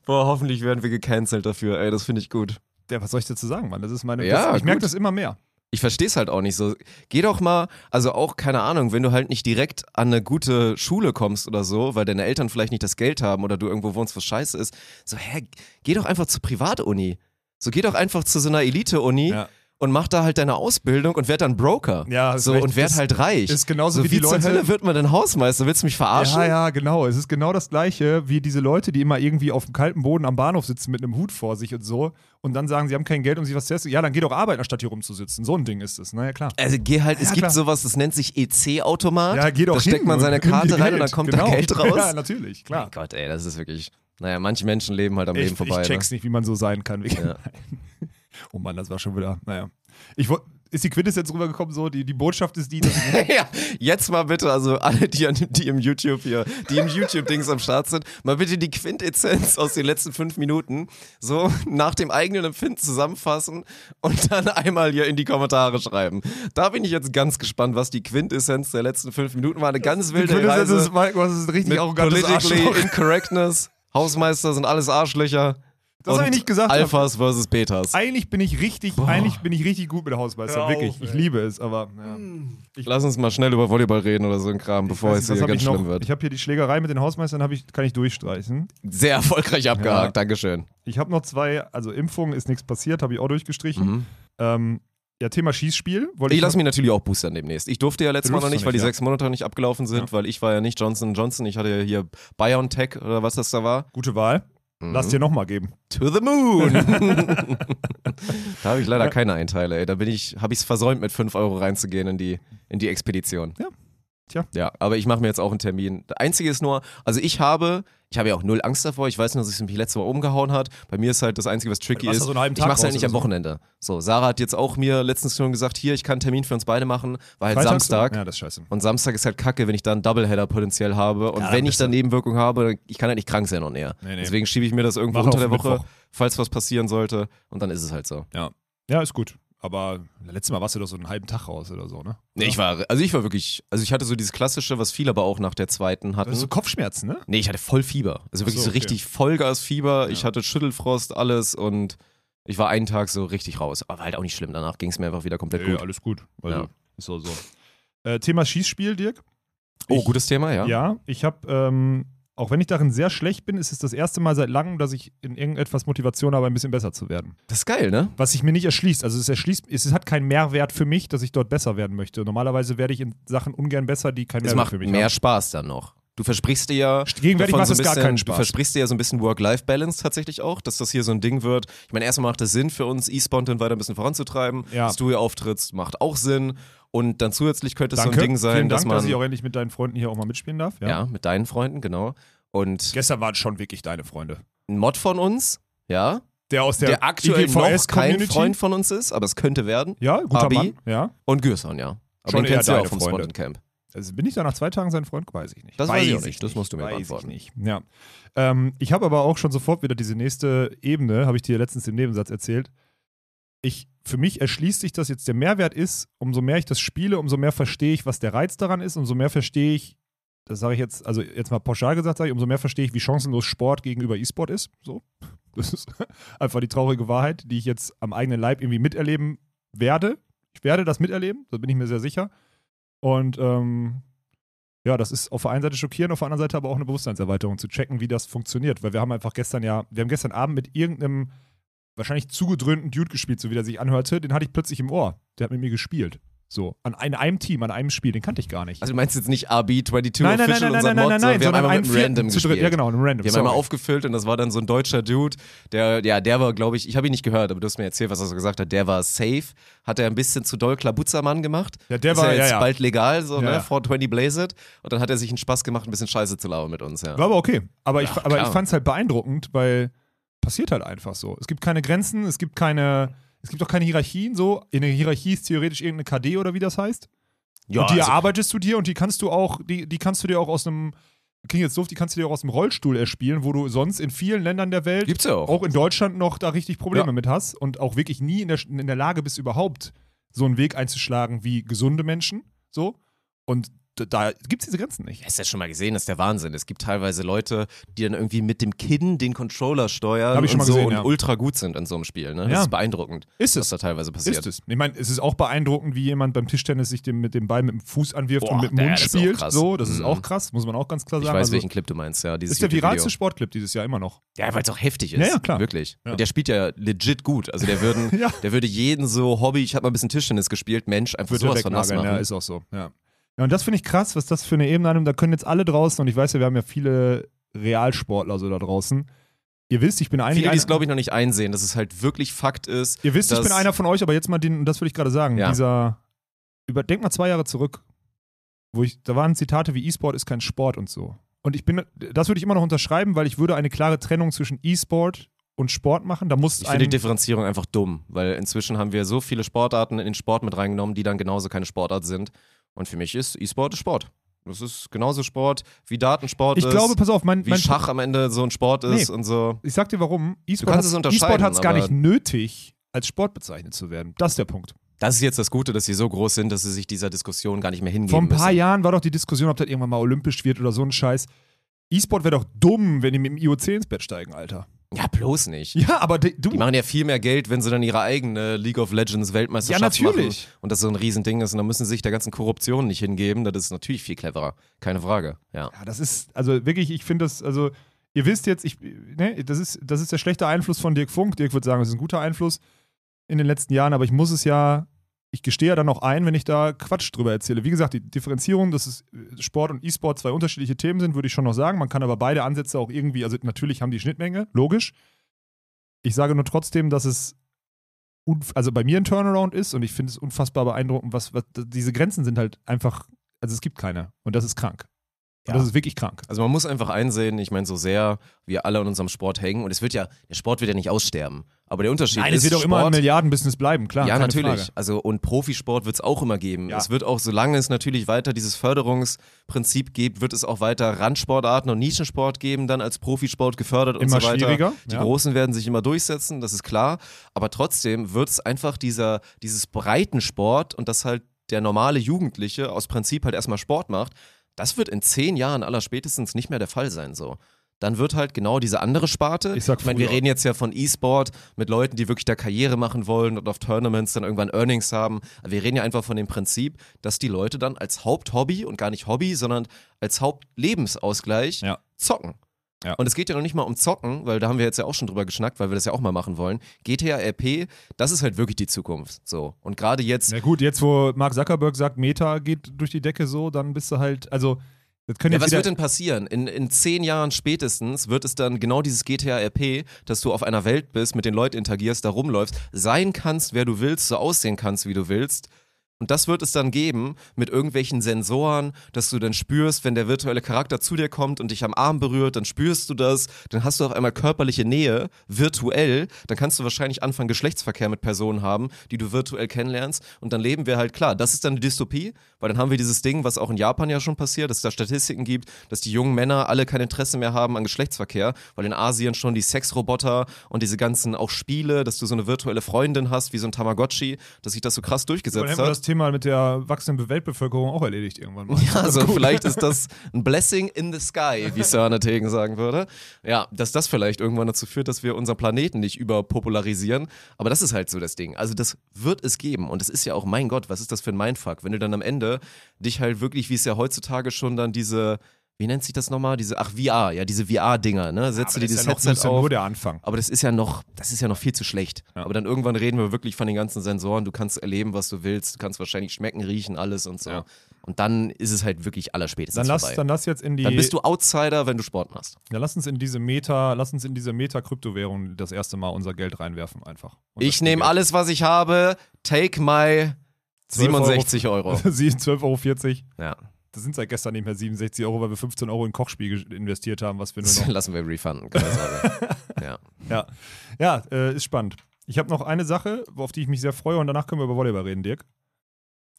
Boah, hoffentlich werden wir gecancelt dafür, ey, das finde ich gut. Ja, was soll ich dazu sagen, Mann? Das ist meine. Ja, das, ich merke das immer mehr. Ich verstehe es halt auch nicht so. Geh doch mal, also auch, keine Ahnung, wenn du halt nicht direkt an eine gute Schule kommst oder so, weil deine Eltern vielleicht nicht das Geld haben oder du irgendwo wohnst, was scheiße ist, so, hä, geh doch einfach zur Privatuni. So, geh doch einfach zu so einer Elite-Uni Ja. Und mach da halt deine Ausbildung und werd dann Broker. Ja, so, recht. und werd Ist- halt reich. ist genauso so, wie die zur Leute- Hölle wird man denn Hausmeister? Willst du mich verarschen? Ja, ja, genau. Es ist genau das Gleiche wie diese Leute, die immer irgendwie auf dem kalten Boden am Bahnhof sitzen mit einem Hut vor sich und so und dann sagen, sie haben kein Geld, um sich was zu essen. Ja, dann geh doch arbeiten, anstatt hier rumzusitzen. So ein Ding ist es. Na ja, klar. Also geh halt, es Ja, gibt klar. sowas, das nennt sich EC-Automat. Ja, geh doch Da steckt man seine Karte rein und dann kommt genau. da Geld [LAUGHS] raus. Ja, natürlich, klar. Mein Gott, ey, das ist wirklich. Naja, manche Menschen leben halt am Ich, Leben ich vorbei. check's nicht, wie man so sein kann. Ja. [LAUGHS] Oh Mann, das war schon wieder, naja. Ich, wo- ist die Quintessenz rübergekommen so? Die, die Botschaft ist die, [LAUGHS] ja, jetzt mal bitte, also alle, die, an, die im YouTube hier, die im YouTube-Dings am Start sind, mal bitte die Quintessenz aus den letzten fünf Minuten so nach dem eigenen Empfinden zusammenfassen und dann einmal hier in die Kommentare schreiben. Da bin ich jetzt ganz gespannt, was die Quintessenz der letzten fünf Minuten war. Eine ganz die wilde Quintessenz Reise ist, was ist richtig mit politically Arschloch. incorrectness. Hausmeister sind alles Arschlöcher. Das hab und ich nicht gesagt. Alphas versus Betas. Eigentlich bin ich richtig, eigentlich bin ich richtig gut mit der Hausmeister, Hör auf, wirklich. Ich ey. liebe es, aber ja. Lass uns mal schnell über Volleyball reden oder so ein Kram, bevor es hier ganz ich noch? schlimm wird. Ich habe hier die Schlägerei mit den Hausmeistern, ich, kann ich durchstreichen. Sehr erfolgreich abgehakt, Ja. Dankeschön. Ich habe noch zwei, also Impfung ist nichts passiert, habe ich auch durchgestrichen. Mhm. Ähm, ja, Thema Schießspiel. Wollte Ich lasse mich natürlich auch boostern demnächst. Ich durfte ja letztes Mal noch nicht, weil die ja. sechs Monate noch nicht abgelaufen sind, weil ich war ja nicht Johnson Johnson. Ich hatte ja hier BioNTech oder was das da war. Gute Wahl. Mhm. Lass dir nochmal geben. To the moon! [LAUGHS] da habe ich leider keine Einteile, ey. Da bin ich, habe ich es versäumt, mit 5 Euro reinzugehen in die, in die Expedition. Ja. Tja. Ja, aber ich mache mir jetzt auch einen Termin. Das Einzige ist nur, also ich habe, ich habe ja auch null Angst davor. Ich weiß nur, dass es mich letzte Woche umgehauen hat. Bei mir ist halt das Einzige, was tricky ist. so ich mache es halt nicht am. Wochenende. So, Sarah hat jetzt auch mir letztens schon gesagt, hier, ich kann einen Termin für uns beide machen. War halt Freitags- Samstag. Ja, das ist scheiße. Und Samstag ist halt kacke, wenn ich da einen Doubleheader potenziell habe. Und Ja, wenn dann ich dann Nebenwirkungen habe, dann- ich kann halt nicht krank sein und näher. Nee, nee. Deswegen schiebe ich mir das irgendwo Mach unter der Woche, Mittwoch. falls was passieren sollte. Und dann ist es halt so. Ja, ist gut. Aber letztes Mal warst du doch so einen halben Tag raus oder so, ne? Nee, ich war, also ich war wirklich, also ich hatte so dieses klassische, was viele aber auch nach der zweiten hatten. ist so Kopfschmerzen, ne? Nee, ich hatte voll Fieber. Also wirklich so, so, okay. richtig Vollgas-Fieber. Ich Ja. hatte Schüttelfrost, alles und Ich war einen Tag so richtig raus, aber war halt auch nicht schlimm. Danach ging es mir einfach wieder komplett Ja, gut. alles gut. Also, Ja. ist auch so. Äh, Thema Schießspiel, Dirk. Oh, Ich- gutes Thema, ja. Ja, ich habe, ähm, auch wenn ich darin sehr schlecht bin, ist es das erste Mal seit langem, dass ich in irgendetwas Motivation habe, ein bisschen besser zu werden. Das ist geil, ne? Was sich mir nicht erschließt. Also es erschließt, es hat keinen Mehrwert für mich, dass ich dort besser werden möchte. Normalerweise werde ich in Sachen ungern besser, die keinen Es Mehrwert macht für mich mehr haben. Spaß dann noch. Du versprichst dir ja. Gegenwärtig macht so es ein gar bisschen- keinen Du Spaß. versprichst dir ja so ein bisschen Work-Life-Balance tatsächlich auch, dass das hier so ein Ding wird. Ich meine, erstmal macht es Sinn für uns, E-Spontan weiter ein bisschen voranzutreiben. Ja. Dass du hier auftrittst, macht auch Sinn. Und dann zusätzlich könnte es Danke. so ein Ding sein, Vielen dass Dank, man. dass ich auch endlich mit deinen Freunden hier auch mal mitspielen darf. ja. mit deinen Freunden, genau. Und Gestern waren schon wirklich deine Freunde. ein Mod von uns, ja, Der aus der, der, aktuell noch kein IGVS-Community. Freund von uns ist, aber es könnte werden. Ja, guter Abi. Mann. Ja. Und Gürson, ja. Aber Schon den kennst du ja auch deine vom Freunde. Spontan Camp. Also bin ich da nach zwei Tagen sein Freund? Weiß ich nicht. Das weiß ich auch nicht. Das musst du mir weiß beantworten. Ich nicht. Ja. Ähm, ich habe aber auch schon sofort wieder diese nächste Ebene, habe ich dir letztens im Nebensatz erzählt. Ich, für mich erschließt sich, dass jetzt der Mehrwert ist, umso mehr ich das spiele, umso mehr verstehe ich, was der Reiz daran ist, umso mehr verstehe ich, das sage ich jetzt, also jetzt mal pauschal gesagt, sage ich, umso mehr verstehe ich, wie chancenlos Sport gegenüber E-Sport ist. So. [LAUGHS] Das ist [LAUGHS] einfach die traurige Wahrheit, die ich jetzt am eigenen Leib irgendwie miterleben werde. Ich werde das miterleben, da bin ich mir sehr sicher. Und ähm, ja, das ist auf der einen Seite schockierend, auf der anderen Seite aber auch eine Bewusstseinserweiterung, zu checken, wie das funktioniert. Weil wir haben einfach gestern ja, wir haben gestern Abend mit irgendeinem wahrscheinlich zugedröhnten Dude gespielt, so wie der sich anhörte. Den hatte ich plötzlich im Ohr. Der hat mit mir gespielt. So, an ein- einem Team, an einem Spiel, den kannte ich gar nicht. Also du meinst jetzt nicht RB22 nein, nein, nein, Official, nein, nein, nein, Mod, nein, sondern nein, wir haben einmal mit einem Random gespielt. Ja, genau, einen Random. Wir haben einmal aufgefüllt und das war dann so ein deutscher Dude, der, ja, der war, glaube ich, ich habe ihn nicht gehört, aber du hast mir erzählt, was er so gesagt hat, der war safe, hat er ein bisschen zu doll Klabuzermann gemacht. Ja, der ist war- ja jetzt ja, ja. bald legal, so, Ja, ne, ja. 420 Blaze It. Und dann hat er sich einen Spaß gemacht, ein bisschen Scheiße zu labern mit uns, ja. War aber okay. Aber ich, Ja, aber ich klar. fand es halt beeindruckend, weil passiert halt einfach so. Es gibt keine Grenzen, es gibt keine, es gibt auch keine Hierarchien so. In der Hierarchie ist theoretisch irgendeine KD oder wie das heißt. Ja, und die also, erarbeitest du dir und die kannst du auch, die, die kannst du dir auch aus einem, klingt jetzt doof, die kannst du dir auch aus dem Rollstuhl erspielen, wo du sonst in vielen Ländern der Welt, gibt's ja auch. auch in Deutschland noch da richtig Probleme Ja. mit hast und auch wirklich nie in der, in der Lage bist, überhaupt so einen Weg einzuschlagen wie gesunde Menschen. So. Und da, gibt es diese Grenzen nicht. Hast du das schon mal gesehen? Das ist der Wahnsinn. Es gibt teilweise Leute, die dann irgendwie mit dem Kinn den Controller steuern ich und mal so gesehen, und ja. ultra gut sind in so einem Spiel. Ne? Das Ja. ist beeindruckend, Ist was es. da teilweise passiert. Ist es. Ich meine, es ist auch beeindruckend, wie jemand beim Tischtennis sich dem, mit dem Ball mit dem Fuß anwirft Boah, und mit dem Mund ist spielt. So, das ist Mhm. auch krass, muss man auch ganz klar Ich sagen. weiß, Also, welchen Clip du meinst, ja. Dieses ist der viralste Sportclip dieses Jahr immer noch. Ja, weil es auch heftig ist. Ja, ja, klar. Wirklich. Und der spielt ja legit gut. Also der, würden, [LAUGHS] der würde jeden so Hobby, ich habe mal ein bisschen Tischtennis gespielt, Mensch, einfach Wird er sowas von nass machen. ja, ist auch so. Ja. Ja, und das finde ich krass, was das für eine Ebene annimmt. Da können jetzt alle draußen, und ich weiß ja, wir haben ja viele Realsportler so da draußen. Ihr wisst, ich bin eigentlich. Viele, die es, glaube ich, noch nicht einsehen, dass es halt wirklich Fakt ist. Ihr wisst, ich bin einer von euch, aber jetzt mal den, und das würde ich gerade sagen, Ja. dieser, über, denk mal zwei Jahre zurück, wo ich, da waren Zitate wie E-Sport ist kein Sport und so. Und ich bin, das würde ich immer noch unterschreiben, weil ich würde eine klare Trennung zwischen E-Sport und Sport machen. Da muss Ich finde die Differenzierung einfach dumm, weil inzwischen haben wir so viele Sportarten in den Sport mit reingenommen, die dann genauso keine Sportart sind. Und für mich ist E-Sport Sport. Das ist genauso Sport wie Datensport ich ist, glaube, pass auf, mein, wie mein Schach am Ende so ein Sport ist Nee. und so. ich sag dir warum, E-Sport hat- es gar nicht nötig, als Sport bezeichnet zu werden. Das ist der Punkt. Das ist jetzt das Gute, dass sie so groß sind, dass sie sich dieser Diskussion gar nicht mehr hingeben Vor ein paar müssen. Jahren war doch die Diskussion, ob das irgendwann mal olympisch wird oder so ein Scheiß. E-Sport wäre doch dumm, wenn die mit dem IOC ins Bett steigen, Alter. Ja, bloß nicht. Ja, aber de, du. Die machen ja viel mehr Geld, wenn sie dann ihre eigene League of Legends Weltmeisterschaft Ja, natürlich. machen und das so ein Riesending ist und dann müssen sie sich der ganzen Korruption nicht hingeben. Das ist natürlich viel cleverer. Keine Frage. Ja. Ja, das ist, also wirklich, ich finde das, also, ihr wisst jetzt, ich, ne, das ist, das ist der schlechte Einfluss von Dirk Funk. Dirk würde sagen, es ist ein guter Einfluss in den letzten Jahren, aber ich muss es ja, ich gestehe ja dann auch ein, wenn ich da Quatsch drüber erzähle. Wie gesagt, die Differenzierung, dass es äh, Sport und E-Sport zwei unterschiedliche Themen sind, würde ich schon noch sagen. Man kann aber beide Ansätze auch irgendwie, also natürlich haben die Schnittmenge, logisch. Ich sage nur trotzdem, dass es also bei mir ein Turnaround ist und ich finde es unfassbar beeindruckend, was, was diese Grenzen sind halt einfach, also es gibt keine und das ist krank. Ja. das ist wirklich krank. Also man muss einfach einsehen, ich meine, so sehr wir alle an unserem Sport hängen und es wird ja, der Sport wird ja nicht aussterben. Aber der Unterschied Nein, ist, es wird auch immer ein Sport, Milliardenbusiness bleiben, klar. ja, natürlich. Frage. Also und Profisport wird es auch immer geben. Ja. Es wird auch, solange es natürlich weiter dieses Förderungsprinzip gibt, wird es auch weiter Randsportarten und Nischensport geben, dann als Profisport gefördert und Immer so weiter. schwieriger, Die ja. Großen werden sich immer durchsetzen, das ist klar. Aber trotzdem wird es einfach dieser, dieses Breitensport und dass halt der normale Jugendliche aus Prinzip halt erstmal Sport macht, das wird in zehn Jahren aller spätestens nicht mehr der Fall sein so. dann wird halt genau diese andere Sparte. Ich sag meine, wir reden jetzt ja von E-Sport mit Leuten, die wirklich da Karriere machen wollen und auf Tournaments dann irgendwann Earnings haben. Wir reden ja einfach von dem Prinzip, dass die Leute dann als Haupthobby und gar nicht Hobby, sondern als Hauptlebensausgleich Ja. zocken. Ja. Und es geht ja noch nicht mal um Zocken, weil da haben wir jetzt ja auch schon drüber geschnackt, weil wir das ja auch mal machen wollen. GTA RP, das ist halt wirklich die Zukunft. So. Und gerade jetzt, Na gut, jetzt wo Mark Zuckerberg sagt, Meta geht durch die Decke so, dann bist du halt, also das können Ja, was wird denn passieren? In, in zehn Jahren spätestens wird es dann genau dieses GTA-RP, dass du auf einer Welt bist, mit den Leuten interagierst, da rumläufst, sein kannst, wer du willst, so aussehen kannst, wie du willst. Und das wird es dann geben mit irgendwelchen Sensoren, dass du dann spürst, wenn der virtuelle Charakter zu dir kommt und dich am Arm berührt, dann spürst du das, dann hast du auf einmal körperliche Nähe, virtuell, dann kannst du wahrscheinlich anfangen, Geschlechtsverkehr mit Personen haben, die du virtuell kennenlernst und dann leben wir halt klar. Das ist dann eine Dystopie, weil dann haben wir dieses Ding, was auch in Japan ja schon passiert, dass es da Statistiken gibt, dass die jungen Männer alle kein Interesse mehr haben an Geschlechtsverkehr, weil in Asien schon die Sexroboter und diese ganzen auch Spiele, dass du so eine virtuelle Freundin hast, wie so ein Tamagotchi, dass sich das so krass durchgesetzt hat. Thema mit der wachsenden Weltbevölkerung auch erledigt irgendwann mal. Ja, also vielleicht ist [LAUGHS] das ein Blessing in the sky, wie Sörne Tegen sagen würde. Ja, dass das vielleicht irgendwann dazu führt, dass wir unseren Planeten nicht überpopularisieren. Aber das ist halt so das Ding. Also das wird es geben. Und es ist ja auch, mein Gott, was ist das für ein Mindfuck, wenn du dann am Ende dich halt wirklich, wie es ja heutzutage schon dann diese, wie nennt sich das nochmal? Diese, ach, VR, ja, diese VR-Dinger, ne? Setzt du dir das ist ja noch, das Headset ist ja auf. nur der Anfang. Aber das ist ja noch, das ist ja noch viel zu schlecht. Ja. Aber dann irgendwann reden wir wirklich von den ganzen Sensoren. Du kannst erleben, was du willst. Du kannst wahrscheinlich schmecken, riechen, alles und so. Ja. Und dann ist es halt wirklich allerspätestens Dann lass, vorbei. dann lass jetzt in die, Dann bist du Outsider, wenn du Sport machst. ja, lass uns in diese Meta, lass uns in diese Meta-Kryptowährung das erste Mal unser Geld reinwerfen einfach. Ich nehme alles, was ich habe. Take my 12 Euro. 67 Euro. [LAUGHS] Sie 12,40 Euro. Ja, Das sind seit gestern nicht mehr 67 Euro, weil wir 15 Euro in Kochspiel investiert haben, was wir nur noch. lassen wir refunden. Keine Sorge. [LAUGHS] ja. ja, ja äh, ist spannend. Ich habe noch eine Sache, auf die ich mich sehr freue und danach können wir über Volleyball reden, Dirk.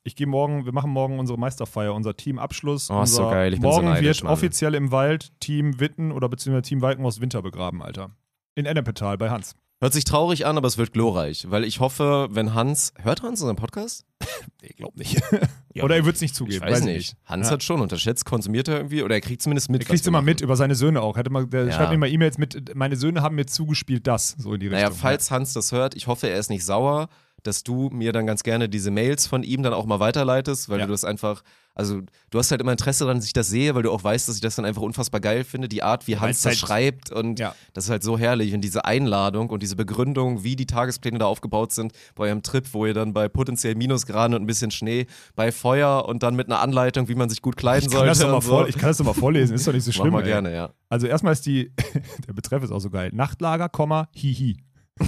Ich gehe morgen, wir machen morgen unsere Meisterfeier, unser Teamabschluss. Oh, ist so unser, geil, ich bin so morgen neidisch, wird Mann. offiziell im Wald Team Witten oder beziehungsweise Team Walkenhaus Winter begraben, Alter. In Ennepetal bei Hans. Hört sich traurig an, aber es wird glorreich. Weil ich hoffe, wenn Hans. Hört Hans unseren Podcast? [LAUGHS] Ich glaube nicht. [LAUGHS] oder er wird es nicht zugeben. Ich weiß ich nicht. Hans Ja. hat schon unterschätzt, konsumiert er irgendwie oder er kriegt zumindest mit. Er kriegt wir immer machen. mit über seine Söhne auch. Er mal, der Ja. schreibt mir mal E-Mails mit, meine Söhne haben mir zugespielt das, so in die Richtung. Naja, falls Hans das hört, ich hoffe, er ist nicht sauer, dass du mir dann ganz gerne diese Mails von ihm dann auch mal weiterleitest, weil Ja. du das einfach, also du hast halt immer Interesse daran, dass ich das sehe, weil du auch weißt, dass ich das dann einfach unfassbar geil finde, die Art, wie Hans es das halt- schreibt und Ja. das ist halt so herrlich und diese Einladung und diese Begründung, wie die Tagespläne da aufgebaut sind bei eurem Trip, wo ihr dann bei potenziell Minusgraden und ein bisschen Schnee, bei Feuer und dann mit einer Anleitung, wie man sich gut kleiden ich kann, sollte. mal so. vor, ich kann das doch mal vorlesen, ist doch nicht so [LAUGHS] Mach schlimm. mal ey. gerne, ja. Also erstmal ist die, [LAUGHS] der Betreff ist auch so geil. Nachtlager, Komma, hihi. [LAUGHS]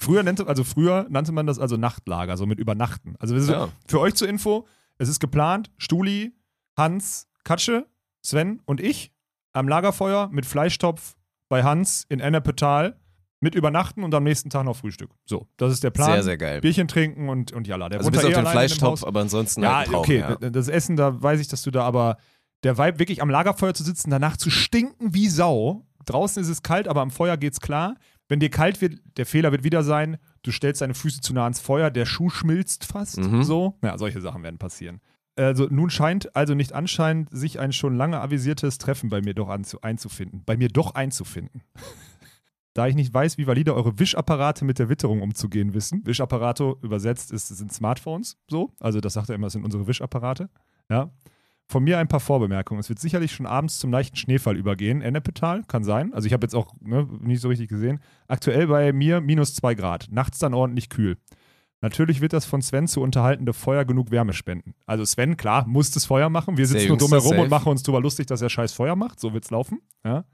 früher nannte, also früher nannte man das also Nachtlager, so mit Übernachten. Also Ja. für euch zur Info, es ist geplant, Stuli, Hans, Katsche, Sven und ich am Lagerfeuer mit Fleischtopf bei Hans in Ennepetal mit Übernachten und am nächsten Tag noch Frühstück. So, das ist der Plan. Sehr, sehr geil. Bierchen trinken und, und jalla. Der Also bis auf den Fleischtopf, aber ansonsten Ja, halt Traum, okay, ja. das Essen, da weiß ich, dass du da aber der Vibe wirklich am Lagerfeuer zu sitzen, danach zu stinken wie Sau. Draußen ist es kalt, aber am Feuer geht's klar. Wenn dir kalt wird, der Fehler wird wieder sein, du stellst deine Füße zu nah ans Feuer, der Schuh schmilzt fast. Mhm. So. Ja, solche Sachen werden passieren. Also nun scheint, also nicht anscheinend, sich ein schon lange avisiertes Treffen bei mir doch einzufinden. Bei mir doch einzufinden. [LAUGHS] Da ich nicht weiß, wie valide eure Wischapparate mit der Witterung umzugehen wissen. Wischapparate übersetzt ist, sind Smartphones, so. Also das sagt er immer, das sind unsere Wischapparate. Ja. Von mir ein paar Vorbemerkungen. Es wird sicherlich schon abends zum leichten Schneefall übergehen. Ennepetal, kann sein. Also ich habe jetzt auch ne, nicht so richtig gesehen. Aktuell bei mir minus zwei Grad. Nachts dann ordentlich kühl. Natürlich wird das von Sven zu unterhaltende Feuer genug Wärme spenden. Also Sven, klar, muss das Feuer machen. Wir Der sitzen nur dumm herum und machen uns drüber lustig, dass er scheiß Feuer macht. So wird's laufen. Ja.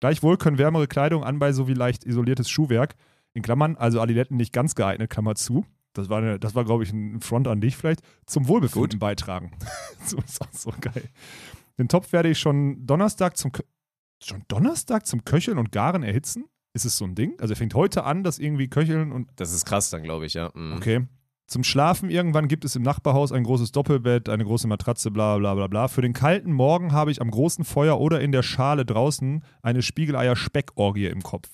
Gleichwohl können wärmere Kleidung anbei sowie leicht isoliertes Schuhwerk, in Klammern, also Adiletten nicht ganz geeignet, Klammer zu. Das war, eine, das war glaube ich, ein Front an dich vielleicht, zum Wohlbefinden beitragen. [LAUGHS] so ist auch so geil. Den Topf werde ich schon Donnerstag zum schon Donnerstag zum Köcheln und Garen erhitzen? Ist es so ein Ding? Also er fängt heute an, das irgendwie Köcheln und Das ist krass dann, glaube ich, ja. Mhm. Okay. Zum Schlafen irgendwann gibt es im Nachbarhaus ein großes Doppelbett, eine große Matratze, bla bla bla bla. Für den kalten Morgen habe ich am großen Feuer oder in der Schale draußen eine Spiegeleier-Speckorgie im Kopf.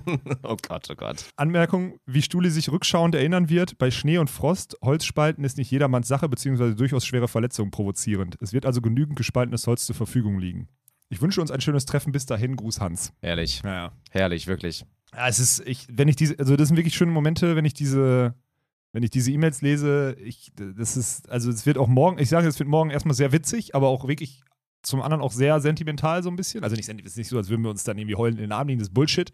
[LAUGHS] oh Gott, oh Gott. Anmerkung, wie Stuli sich rückschauend erinnern wird, bei Schnee und Frost, Holzspalten ist nicht jedermanns Sache, beziehungsweise durchaus schwere Verletzungen provozierend. Es wird also genügend gespaltenes Holz zur Verfügung liegen. Ich wünsche uns ein schönes Treffen. Bis dahin, Gruß Hans. Herrlich. Ja, ja. Herrlich, wirklich. Ja, es ist, ich, wenn ich diese, also das sind wirklich schöne Momente, wenn ich diese, wenn ich diese E-Mails lese, ich, das ist, also es wird auch morgen, ich sage, es wird morgen erstmal sehr witzig, aber auch wirklich zum anderen auch sehr sentimental so ein bisschen. Also nicht, es ist nicht so, als würden wir uns dann irgendwie heulen in den Arm liegen, das ist Bullshit.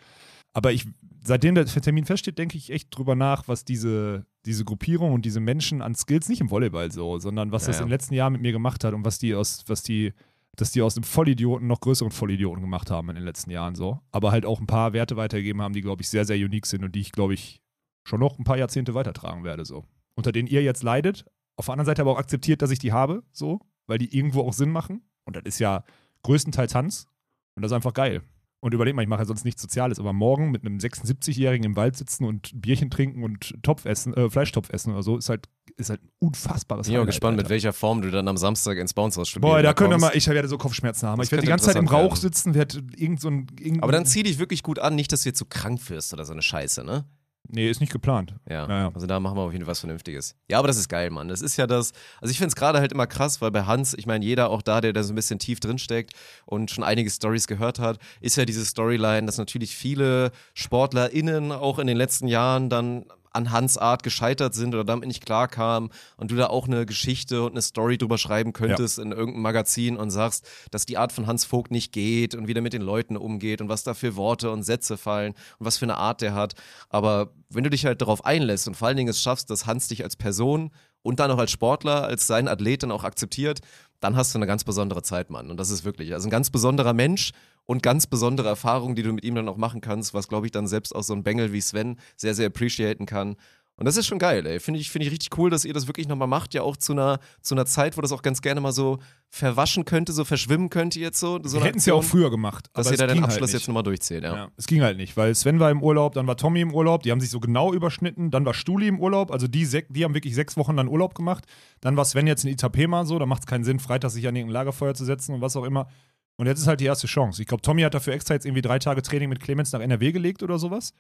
Aber ich, seitdem der Termin feststeht, denke ich echt drüber nach, was diese, diese Gruppierung und diese Menschen an Skills, nicht im Volleyball so, sondern was Ja, das ja. in den letzten Jahren mit mir gemacht hat und was die aus, was die, dass die aus dem Vollidioten noch größeren Vollidioten gemacht haben in den letzten Jahren so. Aber halt auch ein paar Werte weitergegeben haben, die, glaube ich, sehr, sehr unique sind und die ich, glaube ich, schon noch ein paar Jahrzehnte weitertragen werde so. Unter denen ihr jetzt leidet, auf der anderen Seite aber auch akzeptiert, dass ich die habe, so, weil die irgendwo auch Sinn machen. Und das ist ja größtenteils Tanz. Und das ist einfach geil. Und überleg mal, ich mache ja sonst nichts Soziales, aber morgen mit einem 76-Jährigen im Wald sitzen und Bierchen trinken und Topf essen, äh, Fleischtopf essen oder so, ist halt, ist halt ein unfassbares Bin ich auch Highlight, gespannt, mit Alter. welcher Form du dann am Samstag ins Bounce studieren Boah, da können wir mal, ich werde so Kopfschmerzen haben. Das ich werde die ganze Zeit im Rauch werden. sitzen, werde irgend so ein. Irgend Aber dann zieh dich wirklich gut an, nicht, dass du jetzt so krank wirst oder so eine Scheiße, ne? Nee, ist nicht geplant. Ja. Ja, ja. Also da machen wir auf jeden Fall was Vernünftiges. Ja, aber das ist geil, Mann. Das ist ja das. Also ich finde es gerade halt immer krass, weil bei Hans, ich meine, jeder auch da, der da so ein bisschen tief drin steckt und schon einige Stories gehört hat, ist ja diese Storyline, dass natürlich viele SportlerInnen auch in den letzten Jahren dann an Hans Art gescheitert sind oder damit nicht klarkamen und du da auch eine Geschichte und eine Story drüber schreiben könntest in irgendeinem Magazin und sagst, dass die Art von Hans Vogt nicht geht und wie der mit den Leuten umgeht und was da für Worte und Sätze fallen und was für eine Art der hat. Aber wenn du dich halt darauf einlässt und vor allen Dingen es schaffst, dass Hans dich als Person und dann auch als Sportler, als sein Athlet dann auch akzeptiert, dann hast du eine ganz besondere Zeit, Mann. Und das ist wirklich, also ein ganz besonderer Mensch und ganz besondere Erfahrungen, die du mit ihm dann auch machen kannst, was, glaube ich, dann selbst auch so ein Bengel wie Sven sehr, sehr appreciaten kann. Und das ist schon geil, ey. Finde ich, finde ich richtig cool, dass ihr das wirklich nochmal macht, ja auch zu einer, zu einer Zeit, wo das auch ganz gerne mal so verwaschen könnte, so verschwimmen könnte jetzt so. so Wir hätten es ja auch früher gemacht. Dass aber ihr da den Abschluss halt jetzt nochmal durchzählt, ja. Ja, es ging halt nicht, weil Sven war im Urlaub, dann war Tommy im Urlaub, die haben sich so genau überschnitten, dann war Stuli im Urlaub, also die, die haben wirklich sechs Wochen dann Urlaub gemacht. Dann war Sven jetzt in Itapema so, da macht es keinen Sinn, Freitag sich an irgendein Lagerfeuer zu setzen und was auch immer. Und jetzt ist halt die erste Chance. Ich glaube, Tommy hat dafür extra jetzt irgendwie drei Tage Training mit Clemens nach NRW gelegt oder sowas.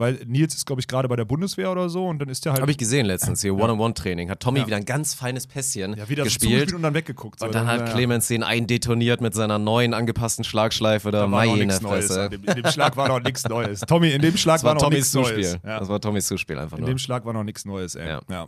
Weil Nils ist, glaube ich, gerade bei der Bundeswehr oder so und dann ist der halt Habe ich gesehen letztens, hier One-on-One-Training. Hat Tommy Ja. wieder ein ganz feines Pässchen ja, wieder gespielt. und dann weggeguckt. So. und dann hat ja, Clemens den eindetoniert mit seiner neuen angepassten Schlagschleife da da war noch meine nichts Neues. In dem, in dem Schlag war noch nichts Neues. Tommy, in dem Schlag Das war war noch nichts Neues. Zuspiel. Ja. Das war Tommys Zuspiel einfach In nur. dem Schlag war noch nichts Neues, ey. Ja.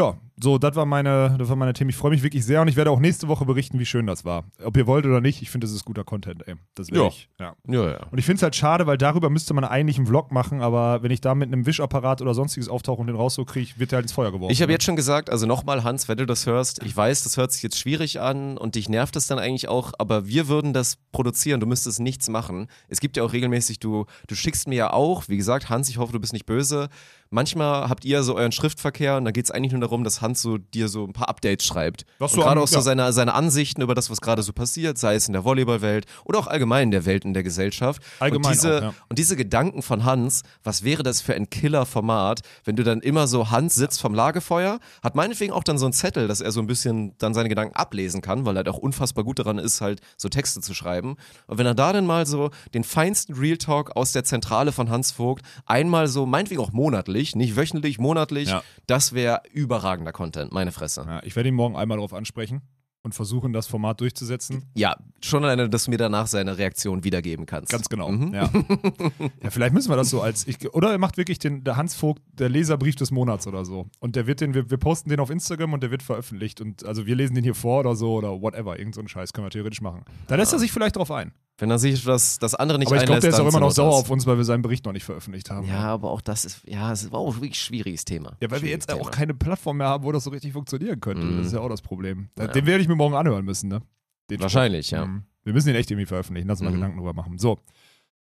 Ja. so, das war meine, das war meine Themen. Ich freue mich wirklich sehr und ich werde auch nächste Woche berichten, wie schön das war. Ob ihr wollt oder nicht, ich finde, das ist guter Content, ey. Das will Ja. ich. Ja. Ja, ja. Und ich finde es halt schade, weil darüber müsste man eigentlich einen Vlog machen, aber wenn ich da mit einem Wischapparat oder sonstiges auftauche und den raus so kriege, wird der halt ins Feuer geworfen. Ich habe ne? jetzt schon gesagt, also nochmal, Hans, wenn du das hörst, ich weiß, das hört sich jetzt schwierig an und dich nervt es dann eigentlich auch, aber wir würden das produzieren, du müsstest nichts machen. Es gibt ja auch regelmäßig, du, du schickst mir ja auch, wie gesagt, Hans, ich hoffe, du bist nicht böse. Manchmal habt ihr so euren Schriftverkehr und da geht es eigentlich nur darum, dass Hans so dir so ein paar Updates schreibt. Was und so gerade auch so ja. seine, seine Ansichten über das, was gerade so passiert, sei es in der Volleyballwelt oder auch allgemein in der Welt, in der Gesellschaft. Allgemein und diese, auch, ja. und diese Gedanken von Hans, was wäre das für ein Killer-Format, wenn du dann immer so Hans sitzt vom Lagerfeuer, hat meinetwegen auch dann so einen Zettel, dass er so ein bisschen dann seine Gedanken ablesen kann, weil er halt auch unfassbar gut daran ist, halt so Texte zu schreiben. Und wenn er da dann mal so den feinsten Real Talk aus der Zentrale von Hans Vogt, einmal so, meinetwegen auch monatlich, nicht wöchentlich, monatlich, Ja. das wäre überragender Content, meine Fresse. Ja, ich werde ihn morgen einmal darauf ansprechen und versuchen, das Format durchzusetzen. Ja, schon alleine, dass du mir danach seine Reaktion wiedergeben kannst. Ganz genau. Mhm. Ja. [LAUGHS] ja, vielleicht müssen wir das so als ich oder er macht wirklich den der Hans Vogt der Leserbrief des Monats oder so und der wird den wir, wir posten den auf Instagram und der wird veröffentlicht und also wir lesen den hier vor oder so oder whatever irgend so einen Scheiß können wir theoretisch machen. Da lässt er sich vielleicht drauf ein. Wenn er sich das, das andere nicht Aber ich glaube, der ist auch immer noch sauer auf uns, weil wir seinen Bericht noch nicht veröffentlicht haben. Ja, aber auch das ist, ja, es war auch wirklich ein schwieriges Thema. Ja, weil wir jetzt auch Thema. keine Plattform mehr haben, wo das so richtig funktionieren könnte. Mhm. Das ist ja auch das Problem. Ja. Den werde ich mir morgen anhören müssen, ne? Den Wahrscheinlich, Spruch. ja. Mhm. Wir müssen den echt irgendwie veröffentlichen, lass uns mal Mhm. Gedanken drüber machen. So,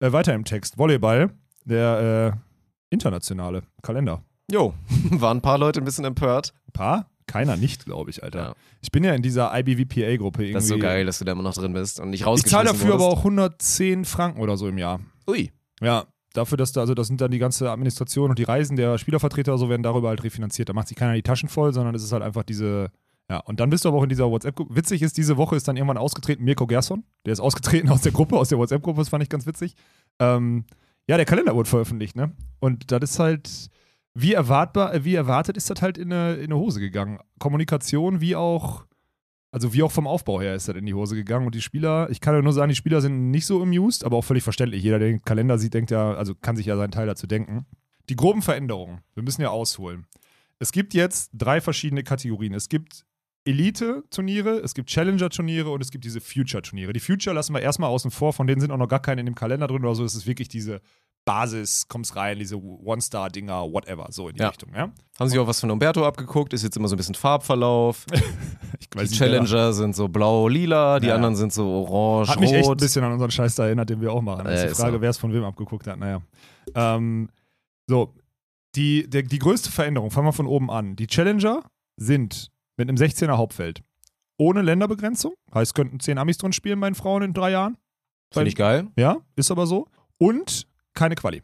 äh, weiter im Text. Volleyball, der äh, internationale Kalender. Jo, [LAUGHS] waren ein paar Leute ein bisschen empört. Ein paar? Keiner nicht, glaube ich, Alter. Ja. Ich bin ja in dieser IBVPA-Gruppe irgendwie. Das ist so geil, dass du da immer noch drin bist und nicht Ich rausgeschmissen zahle dafür aber wurdest. auch 110 Franken oder so im Jahr. Ui. Ja, dafür, dass da, also das sind dann die ganze Administration und die Reisen der Spielervertreter so werden darüber halt refinanziert. Da macht sich keiner die Taschen voll, sondern es ist halt einfach diese, ja, und dann bist du aber auch in dieser WhatsApp-Gruppe. Witzig ist, diese Woche ist dann irgendwann ausgetreten Mirko Gerson. Der ist ausgetreten aus der Gruppe, aus der WhatsApp-Gruppe, das fand ich ganz witzig. Ähm, ja, der Kalender wurde veröffentlicht, ne? Und das ist halt, wie erwartbar, äh, wie erwartet ist das halt in eine, in eine Hose gegangen. Kommunikation wie auch Also wie auch vom Aufbau her ist das in die Hose gegangen. Und die Spieler, ich kann ja nur sagen, die Spieler sind nicht so amused, aber auch völlig verständlich. Jeder, der den Kalender sieht, denkt ja, also kann sich ja seinen Teil dazu denken. Die groben Veränderungen, wir müssen ja ausholen. Es gibt jetzt drei verschiedene Kategorien. Es gibt Elite-Turniere, es gibt Challenger-Turniere und es gibt diese Future-Turniere. Die Future lassen wir erstmal außen vor, von denen sind auch noch gar keine in dem Kalender drin oder so. Es ist wirklich diese Basis, kommst rein, diese One-Star-Dinger, whatever, so in die Ja. Richtung, ja? Haben sich auch was von Umberto abgeguckt, ist jetzt immer so ein bisschen Farbverlauf. [LAUGHS] Die Challenger sind so blau-lila, die Ja. anderen sind so orange, Hat mich echt ein bisschen an unseren Scheiß da erinnert, den wir auch machen. Das ist Äh, die Frage, so. wer es von wem abgeguckt hat. Naja. Ähm, so, die, der, die größte Veränderung, fangen wir von oben an. Die Challenger sind mit einem 16er Hauptfeld. Ohne Länderbegrenzung. Heißt, könnten 10 Amis drin spielen bei den Frauen in drei Jahren. Finde ich geil. Ja, ist aber so. Und keine Quali.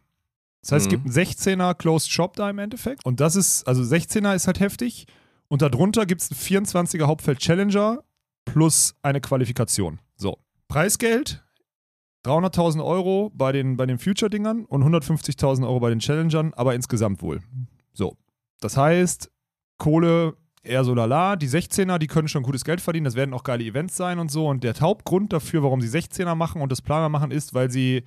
Das heißt, Mhm. es gibt einen 16er Closed Shop da im Endeffekt. Und das ist, also 16er ist halt heftig. Und darunter gibt es einen 24er Hauptfeld Challenger plus eine Qualifikation. So. Preisgeld 300.000 Euro bei den, bei den Future-Dingern und 150.000 Euro bei den Challengern, aber insgesamt wohl. So. Das heißt, Kohle eher so lala. Die 16er, die können schon gutes Geld verdienen. Das werden auch geile Events sein und so. Und der Hauptgrund dafür, warum sie 16er machen und das Planer machen, ist, weil sie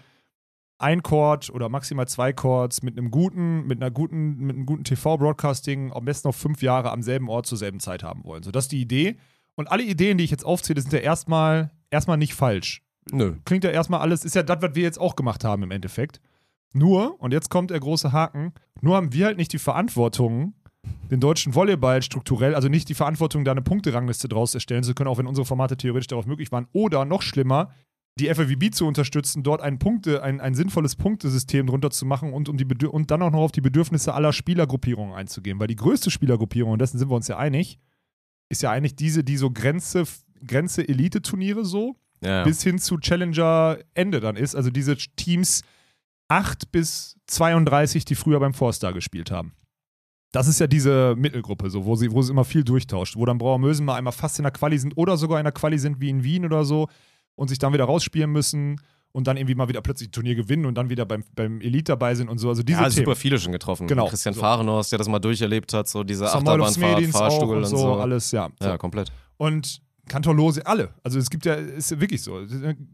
ein Chord oder maximal zwei Chords mit einem guten, mit einer guten, mit einem guten TV-Broadcasting am besten noch fünf Jahre am selben Ort zur selben Zeit haben wollen. So, das ist die Idee. Und alle Ideen, die ich jetzt aufzähle, sind ja erstmal, erstmal nicht falsch. Nö. Klingt ja erstmal alles, ist ja das, was wir jetzt auch gemacht haben im Endeffekt. Nur, und jetzt kommt der große Haken, nur haben wir halt nicht die Verantwortung, den deutschen Volleyball strukturell, also nicht die Verantwortung, da eine Punkterangliste draus erstellen zu können, auch wenn unsere Formate theoretisch darauf möglich waren. Oder noch schlimmer, die FAWB zu unterstützen, dort ein, Punkte, ein, ein sinnvolles Punktesystem drunter zu machen und, um die Bedür und dann auch noch auf die Bedürfnisse aller Spielergruppierungen einzugehen. Weil die größte Spielergruppierung, und dessen sind wir uns ja einig, ist ja eigentlich diese, die so Grenze, Grenze Elite-Turniere so, Ja. bis hin zu Challenger Ende dann ist. Also diese Teams 8 bis 32, die früher beim Four-Star gespielt haben. Das ist ja diese Mittelgruppe, so, wo sie, wo sie immer viel durchtauscht, wo dann Brauer Mösen mal einmal fast in der Quali sind oder sogar in der Quali sind wie in Wien oder so und sich dann wieder rausspielen müssen und dann irgendwie mal wieder plötzlich ein Turnier gewinnen und dann wieder beim, beim Elite dabei sind und so. Also diese ja, Themen. super viele schon getroffen. Genau. Christian So. Fahrenhorst, der das mal durcherlebt hat, so diese Samuel Achterbahnfahrt, Smedins auch Fahrstuhl und und so, so. alles, ja. So. Ja, komplett. Und Kantorlose, alle. Also es gibt ja, ist wirklich so.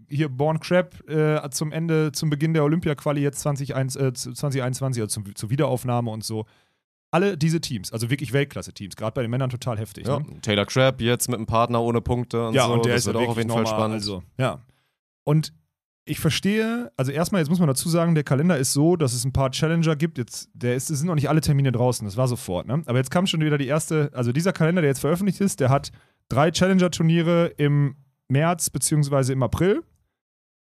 Hier Born Crab äh, zum Ende, zum Beginn der Olympia-Quali jetzt 2021, äh, 2021, also zum, zur Wiederaufnahme und so. Alle diese Teams, also wirklich Weltklasse-Teams, gerade bei den Männern total heftig. Ja. Ne? Taylor Crabb jetzt mit einem Partner ohne Punkte und ja, so. und der das ist wird ja auch auf jeden Fall spannend. Also, ja. Und ich verstehe, also erstmal, jetzt muss man dazu sagen, der Kalender ist so, dass es ein paar Challenger gibt. Jetzt, der ist, es sind noch nicht alle Termine draußen, das war sofort, ne? Aber jetzt kam schon wieder die erste, also dieser Kalender, der jetzt veröffentlicht ist, der hat drei Challenger-Turniere im März beziehungsweise im April.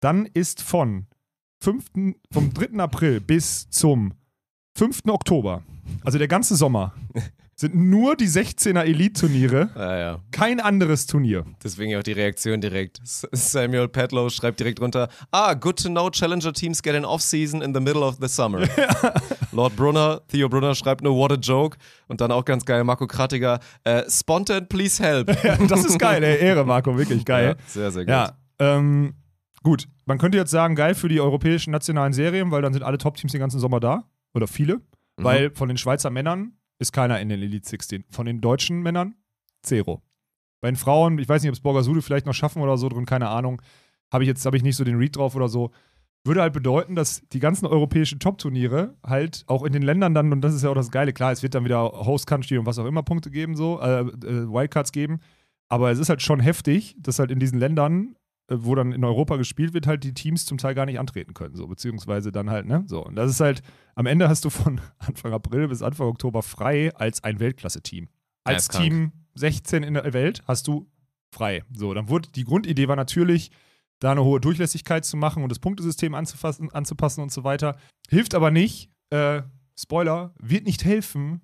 Dann ist von 5., vom 3. April bis zum 5. Oktober, also der ganze Sommer, sind nur die 16er Elite-Turniere, Ja, [LAUGHS] ja. kein anderes Turnier. Deswegen auch die Reaktion direkt. Samuel Petlow schreibt direkt runter: Ah, good to know Challenger teams get an off-season in the middle of the summer. [LAUGHS] Lord Brunner, Theo Brunner schreibt nur What a joke. Und dann auch ganz geil, Marco Krattiger: äh, Spontan, please help. [LAUGHS] Ja, das ist geil, ey. Ehre, Marco, wirklich geil. Ja, sehr, sehr gut. Ja, ähm, gut. Man könnte jetzt sagen, geil für die europäischen nationalen Serien, weil dann sind alle Top-Teams den ganzen Sommer da. Oder viele. Mhm. Weil von den Schweizer Männern ist keiner in den Elite 16. Von den deutschen Männern zero. Bei den Frauen, ich weiß nicht, ob es Borgasude vielleicht noch schaffen oder so drin, keine Ahnung. Habe ich jetzt, habe ich nicht so den Read drauf oder so. Würde halt bedeuten, dass die ganzen europäischen Top-Turniere halt auch in den Ländern dann, und das ist ja auch das Geile, klar, es wird dann wieder Host-Country und was auch immer Punkte geben, so, äh, äh, Wildcards geben. Aber es ist halt schon heftig, dass halt in diesen Ländern, wo dann in Europa gespielt wird, halt die Teams zum Teil gar nicht antreten können, so, beziehungsweise dann halt, ne, so. Und das ist halt, am Ende hast du von [LAUGHS] Anfang April bis Anfang Oktober frei als ein Weltklasse-Team. Ja, Als krank. Team 16 in der Welt hast du frei. So, dann wurde, die Grundidee war natürlich, da eine hohe Durchlässigkeit zu machen und das Punktesystem anzufassen, anzupassen und so weiter. Hilft aber nicht, äh, Spoiler, wird nicht helfen,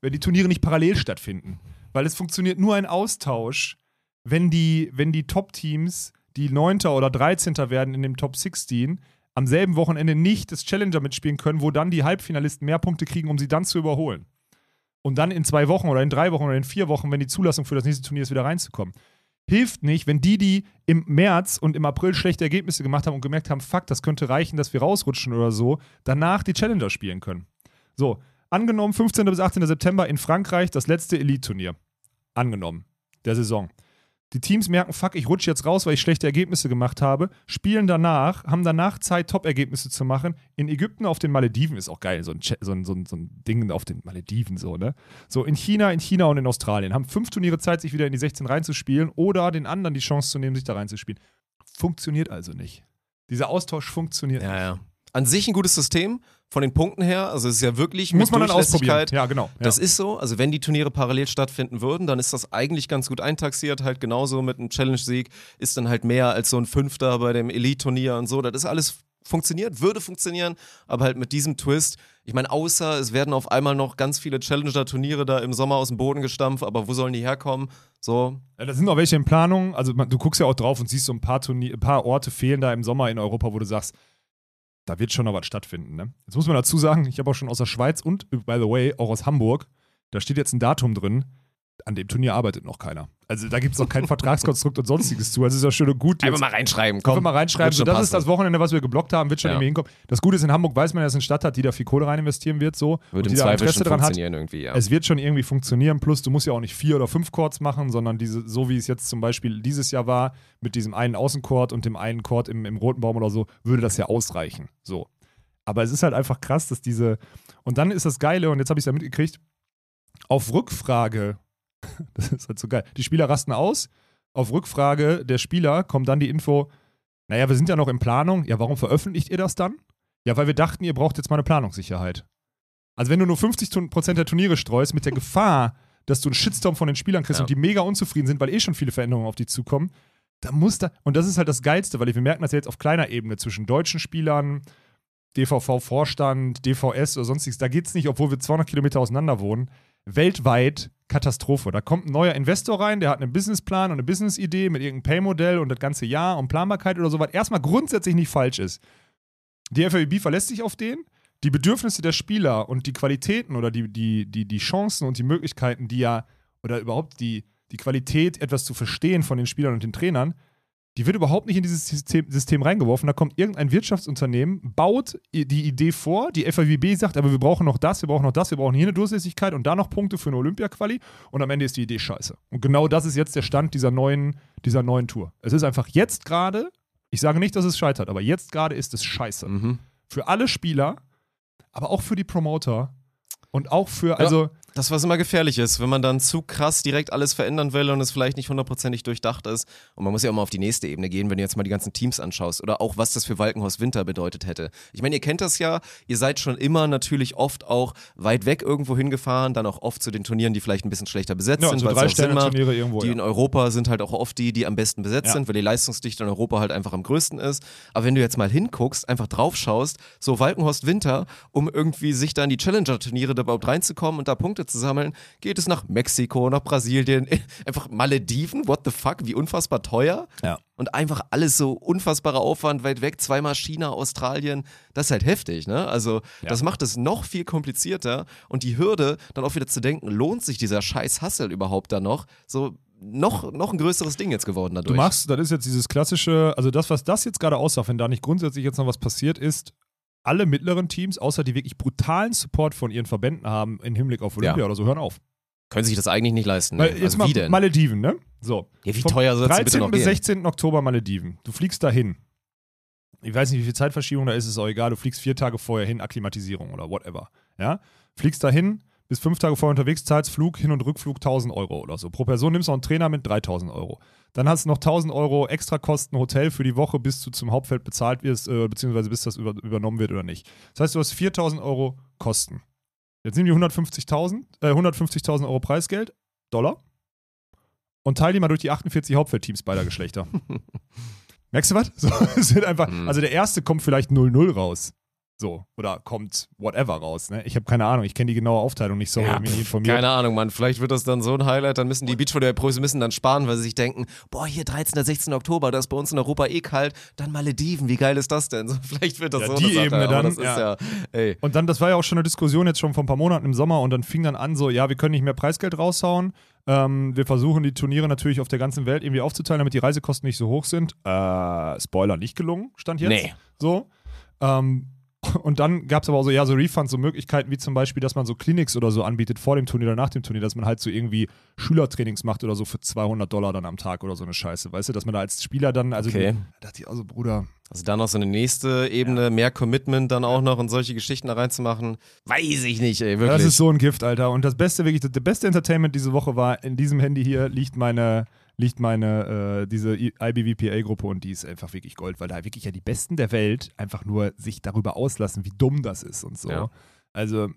wenn die Turniere nicht parallel stattfinden. Weil es funktioniert nur ein Austausch, wenn die, wenn die Top-Teams, die 9. oder 13. werden in dem Top 16, am selben Wochenende nicht das Challenger mitspielen können, wo dann die Halbfinalisten mehr Punkte kriegen, um sie dann zu überholen. Und dann in zwei Wochen oder in drei Wochen oder in vier Wochen, wenn die Zulassung für das nächste Turnier ist, wieder reinzukommen. Hilft nicht, wenn die, die im März und im April schlechte Ergebnisse gemacht haben und gemerkt haben, fuck, das könnte reichen, dass wir rausrutschen oder so, danach die Challenger spielen können. So, angenommen, 15. bis 18. September in Frankreich das letzte Elite-Turnier. Angenommen, der Saison. Die Teams merken, fuck, ich rutsche jetzt raus, weil ich schlechte Ergebnisse gemacht habe, spielen danach, haben danach Zeit, Top-Ergebnisse zu machen. In Ägypten auf den Malediven ist auch geil, so ein, so, ein, so, ein, so ein Ding auf den Malediven, so, ne? So in China, in China und in Australien. Haben fünf Turniere Zeit, sich wieder in die 16 reinzuspielen oder den anderen die Chance zu nehmen, sich da reinzuspielen. Funktioniert also nicht. Dieser Austausch funktioniert Ja, nicht. ja. An sich ein gutes System, von den Punkten her. Also es ist ja wirklich Muss mit man dann ausprobieren. Ja, genau. Ja. Das ist so. Also wenn die Turniere parallel stattfinden würden, dann ist das eigentlich ganz gut eintaxiert. Halt genauso mit einem Challenge-Sieg ist dann halt mehr als so ein Fünfter bei dem Elite-Turnier und so. Das ist alles funktioniert, würde funktionieren, aber halt mit diesem Twist. Ich meine, außer es werden auf einmal noch ganz viele Challenger-Turniere da im Sommer aus dem Boden gestampft, aber wo sollen die herkommen? So, Ja, da sind auch welche in Planung. Also man, du guckst ja auch drauf und siehst so ein paar, Turnier, ein paar Orte fehlen da im Sommer in Europa, wo du sagst, da wird schon noch was stattfinden. Ne? Jetzt muss man dazu sagen, ich habe auch schon aus der Schweiz und, by the way, auch aus Hamburg, da steht jetzt ein Datum drin, an dem Turnier arbeitet noch keiner. Also da gibt es noch kein Vertragskonstrukt und sonstiges zu. Also ist ja schön und gut. einfach Jetzt mal reinschreiben. Komm, Komm, mal reinschreiben. wird So, das ist passen. das Wochenende, was wir geblockt haben, wird schon Ja. irgendwie hinkommen. Das Gute ist, in Hamburg weiß man, dass es eine Stadt hat, die da viel Kohle rein investieren wird. So, Würde und im die da Interesse dran hat. funktionieren irgendwie, ja. Es wird schon irgendwie funktionieren. Plus, du musst ja auch nicht vier oder fünf Chords machen, sondern diese, so wie es jetzt zum Beispiel dieses Jahr war, mit diesem einen Außenchord und dem einen Chord im, im roten Baum oder so, würde das ja ausreichen. So. Aber es ist halt einfach krass, dass diese. Und dann ist das Geile, und jetzt habe ich es ja mitgekriegt, auf Rückfrage, [LAUGHS] das ist halt so geil, die Spieler rasten aus. Auf Rückfrage der Spieler kommt dann die Info, naja, wir sind ja noch in Planung. Ja, warum veröffentlicht ihr das dann? Ja, weil wir dachten, ihr braucht jetzt mal eine Planungssicherheit. Also wenn du nur 50% der Turniere streust, mit der Gefahr, dass du einen Shitstorm von den Spielern kriegst Ja. und die mega unzufrieden sind, weil eh schon viele Veränderungen auf die zukommen, da muss da, und das ist halt das Geilste, weil wir merken das ja jetzt auf kleiner Ebene zwischen deutschen Spielern, DVV-Vorstand, DVS oder sonstiges, da geht es nicht, obwohl wir 200 Kilometer auseinander wohnen, weltweit Katastrophe. Da kommt ein neuer Investor rein, der hat einen Businessplan und eine Businessidee mit irgendeinem Pay-Modell und das ganze Jahr und Planbarkeit oder so, was erstmal grundsätzlich nicht falsch ist. Die FAB verlässt sich auf den. Die Bedürfnisse der Spieler und die Qualitäten oder die, die, die, die Chancen und die Möglichkeiten, die ja, oder überhaupt die, die Qualität, etwas zu verstehen von den Spielern und den Trainern, die wird überhaupt nicht in dieses System, System reingeworfen. Da kommt irgendein Wirtschaftsunternehmen, baut die Idee vor, die FAWB sagt, aber wir brauchen noch das, wir brauchen noch das, wir brauchen hier eine Durchlässigkeit und da noch Punkte für eine Olympia-Quali und am Ende ist die Idee scheiße. Und genau das ist jetzt der Stand dieser neuen, dieser neuen Tour. Es ist einfach jetzt gerade, ich sage nicht, dass es scheitert, aber jetzt gerade ist es scheiße. Mhm. Für alle Spieler, aber auch für die Promoter und auch für, also, Das, was immer gefährlich ist, wenn man dann zu krass direkt alles verändern will und es vielleicht nicht hundertprozentig durchdacht ist. Und man muss ja auch mal auf die nächste Ebene gehen, wenn du jetzt mal die ganzen Teams anschaust oder auch, was das für Walkenhorst Winter bedeutet hätte. Ich meine, ihr kennt das ja, ihr seid schon immer natürlich oft auch weit weg irgendwo hingefahren, dann auch oft zu den Turnieren, die vielleicht ein bisschen schlechter besetzt ja, sind, so drei macht. Sterne-Turniere irgendwo. Die ja. in Europa sind halt auch oft die, die am besten besetzt Ja. sind, weil die Leistungsdichte in Europa halt einfach am größten ist. Aber wenn du jetzt mal hinguckst, einfach drauf schaust, so Walkenhorst Winter, um irgendwie sich da in die Challenger-Turniere da überhaupt reinzukommen und da Punkte zu sammeln, geht es nach Mexiko, nach Brasilien, [LAUGHS] einfach Malediven, what the fuck, wie unfassbar teuer. Ja. Und einfach alles so unfassbarer Aufwand, weit weg, zweimal China, Australien, das ist halt heftig, ne? Also, Ja. das macht es noch viel komplizierter und die Hürde, dann auch wieder zu denken, lohnt sich dieser scheiß Hassel überhaupt da noch? So, noch, noch ein größeres Ding jetzt geworden dadurch. Du machst, das ist jetzt dieses klassische, also das, was das jetzt gerade aussagt, wenn da nicht grundsätzlich jetzt noch was passiert ist, alle mittleren Teams, außer die wirklich brutalen Support von ihren Verbänden haben im Hinblick auf Olympia Ja. oder so, hören auf. Können sich das eigentlich nicht leisten. Ne? jetzt also mal wie denn? Malediven, ne? So. ja, wie Vom teuer soll bitte 13. noch bis gehen? 16. Oktober Malediven. Du fliegst dahin. Ich weiß nicht, wie viel Zeitverschiebung da ist, ist auch egal. Du fliegst vier Tage vorher hin, Akklimatisierung oder whatever. Ja? Fliegst dahin, bist fünf Tage vorher unterwegs, zahlst Flug, Hin- und Rückflug 1000 Euro oder so. Pro Person nimmst du noch einen Trainer mit 3000 Euro. Dann hast du noch 1000 Euro Extrakosten Hotel für die Woche, bis du zum Hauptfeld bezahlt wirst, äh, beziehungsweise bis das über, übernommen wird oder nicht. Das heißt, du hast 4000 Euro Kosten. Jetzt nimm die 150.000 äh, 150.000 Euro Preisgeld, Dollar, und teile die mal durch die 48 Hauptfeldteams beider Geschlechter. [LAUGHS] Merkst du was? So, es sind einfach, Mhm. also der erste kommt vielleicht 0-0 raus. So, oder kommt whatever raus. Ne? Ich habe keine Ahnung, ich kenne die genaue Aufteilung nicht so, Ja, ich bin nicht pff, informiert. keine Ahnung, Mann. Vielleicht wird das dann so ein Highlight. Dann müssen die Beachvolleyball-Pros müssen dann sparen, weil sie sich denken, boah, hier 13. 16. Oktober, das ist bei uns in Europa eh kalt. Dann Malediven, wie geil ist das denn? So, [LAUGHS] vielleicht wird das Ja, so die Sache, Ebene dann, das ist ja, ey. Und dann, das war ja auch schon eine Diskussion jetzt schon vor ein paar Monaten im Sommer und dann fing dann an so, ja, wir können nicht mehr Preisgeld raushauen. Ähm, wir versuchen die Turniere natürlich auf der ganzen Welt irgendwie aufzuteilen, damit die Reisekosten nicht so hoch sind. Äh, Spoiler, nicht gelungen, stand jetzt. Nee. So. Ähm, Und dann gab es aber auch so, ja, so Refunds, so Möglichkeiten wie zum Beispiel, dass man so Clinics oder so anbietet vor dem Turnier oder nach dem Turnier, dass man halt so irgendwie Schülertrainings macht oder so für 200 Dollar dann am Tag oder so eine Scheiße, weißt du, dass man da als Spieler dann, also Okay. da dachte ich also, Bruder, Also da noch so eine nächste Ebene, mehr Commitment dann auch noch und solche Geschichten da reinzumachen, weiß ich nicht, ey, Ja, wirklich. das ist so ein Gift, Alter. Und das Beste, wirklich, das, das beste Entertainment diese Woche war, in diesem Handy hier liegt meine, liegt meine, äh, diese IBVPA-Gruppe und die ist einfach wirklich Gold, weil da wirklich ja die Besten der Welt einfach nur sich darüber auslassen, wie dumm das ist und so. Ja. Also,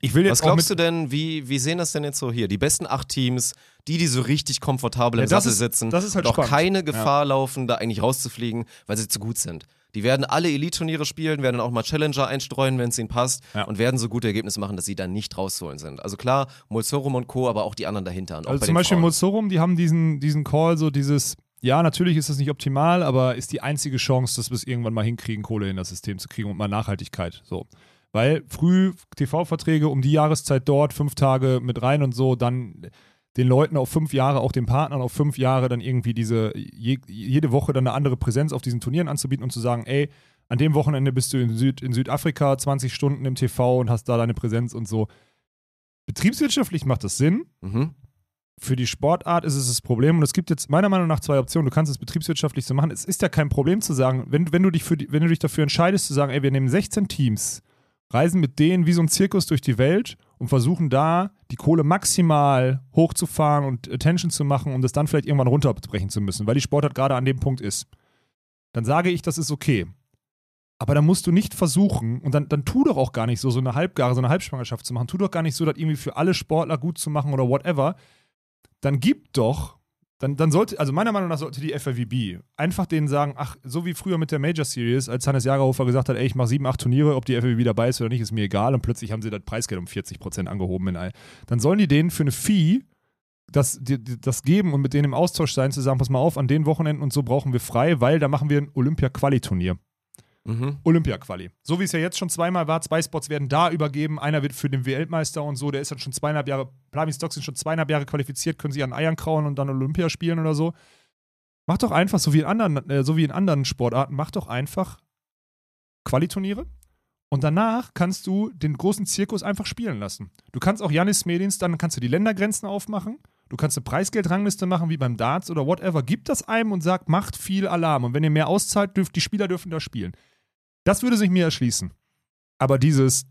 ich will jetzt Was glaubst du denn, wie, wie sehen das denn jetzt so hier? Die besten acht Teams, die, die so richtig komfortabel Ja, im das Sattel ist- sitzen das ist halt spannend. keine Gefahr laufen, da eigentlich rauszufliegen, weil sie zu gut sind. Die werden alle Elite-Turniere spielen, werden auch mal Challenger einstreuen, wenn es ihnen passt Ja. und werden so gute Ergebnisse machen, dass sie dann nicht rauszuholen sind. Also klar, Mulsorum und Co., aber auch die anderen dahinter. Also zum Beispiel. Mozorum, die haben diesen, diesen Call, so dieses, ja, natürlich ist das nicht optimal, aber ist die einzige Chance, dass wir es irgendwann mal hinkriegen, Kohle in das System zu kriegen und mal Nachhaltigkeit. So. Weil früh TV-Verträge um die Jahreszeit dort, fünf Tage mit rein und so, dann den Leuten auf fünf Jahre, auch den Partnern auf fünf Jahre dann irgendwie diese, je, jede Woche dann eine andere Präsenz auf diesen Turnieren anzubieten und zu sagen, ey, an dem Wochenende bist du in, Süd, in Südafrika 20 Stunden im TV und hast da deine Präsenz und so. Betriebswirtschaftlich macht das Sinn, Mhm. für die Sportart ist es das Problem und es gibt jetzt meiner Meinung nach zwei Optionen. Du kannst es betriebswirtschaftlich so machen. Es ist ja kein Problem zu sagen, wenn, wenn, du, dich für die, wenn du dich dafür entscheidest zu sagen, ey, wir nehmen 16 Teams, reisen mit denen wie so ein Zirkus durch die Welt und versuchen da die Kohle maximal hochzufahren und Attention zu machen und das dann vielleicht irgendwann runterbrechen zu müssen, weil die Sportart gerade an dem Punkt ist. Dann sage ich, das ist okay. Aber dann musst du nicht versuchen, und dann, dann tu doch auch gar nicht so, so eine Halbgare, so eine Halbschwangerschaft zu machen. Tu doch gar nicht so, das irgendwie für alle Sportler gut zu machen oder whatever. Dann gib doch, dann, dann sollte, also meiner Meinung nach sollte die FIVB einfach denen sagen, ach, so wie früher mit der Major Series, als Hannes Jagerhofer gesagt hat, ey, ich mache sieben, acht Turniere, ob die FIVB dabei ist oder nicht, ist mir egal. Und plötzlich haben sie das Preisgeld um 40% angehoben in all. Dann sollen die denen für eine Fee das, die, das geben und mit denen im Austausch sein, zu sagen, pass mal auf, an den Wochenenden und so brauchen wir frei, weil da machen wir ein Olympia-Quali-Turnier. Mhm. Olympia-Quali. So wie es ja jetzt schon zweimal war, zwei Spots werden da übergeben, einer wird für den Weltmeister und so, der ist dann schon zweieinhalb Jahre, Plavin Stocks sind schon zweieinhalb Jahre qualifiziert, können sie an Eiern krauen und dann Olympia spielen oder so. Mach doch einfach, so wie in anderen, äh, so wie in anderen Sportarten, mach doch einfach Qualiturniere und danach kannst du den großen Zirkus einfach spielen lassen. Du kannst auch Janis Medins, dann kannst du die Ländergrenzen aufmachen, du kannst eine Preisgeldrangliste machen wie beim Darts oder whatever. Gib das einem und sag, macht viel Alarm und wenn ihr mehr auszahlt, dürft die Spieler dürfen da spielen. Das würde sich mir erschließen. Aber dieses,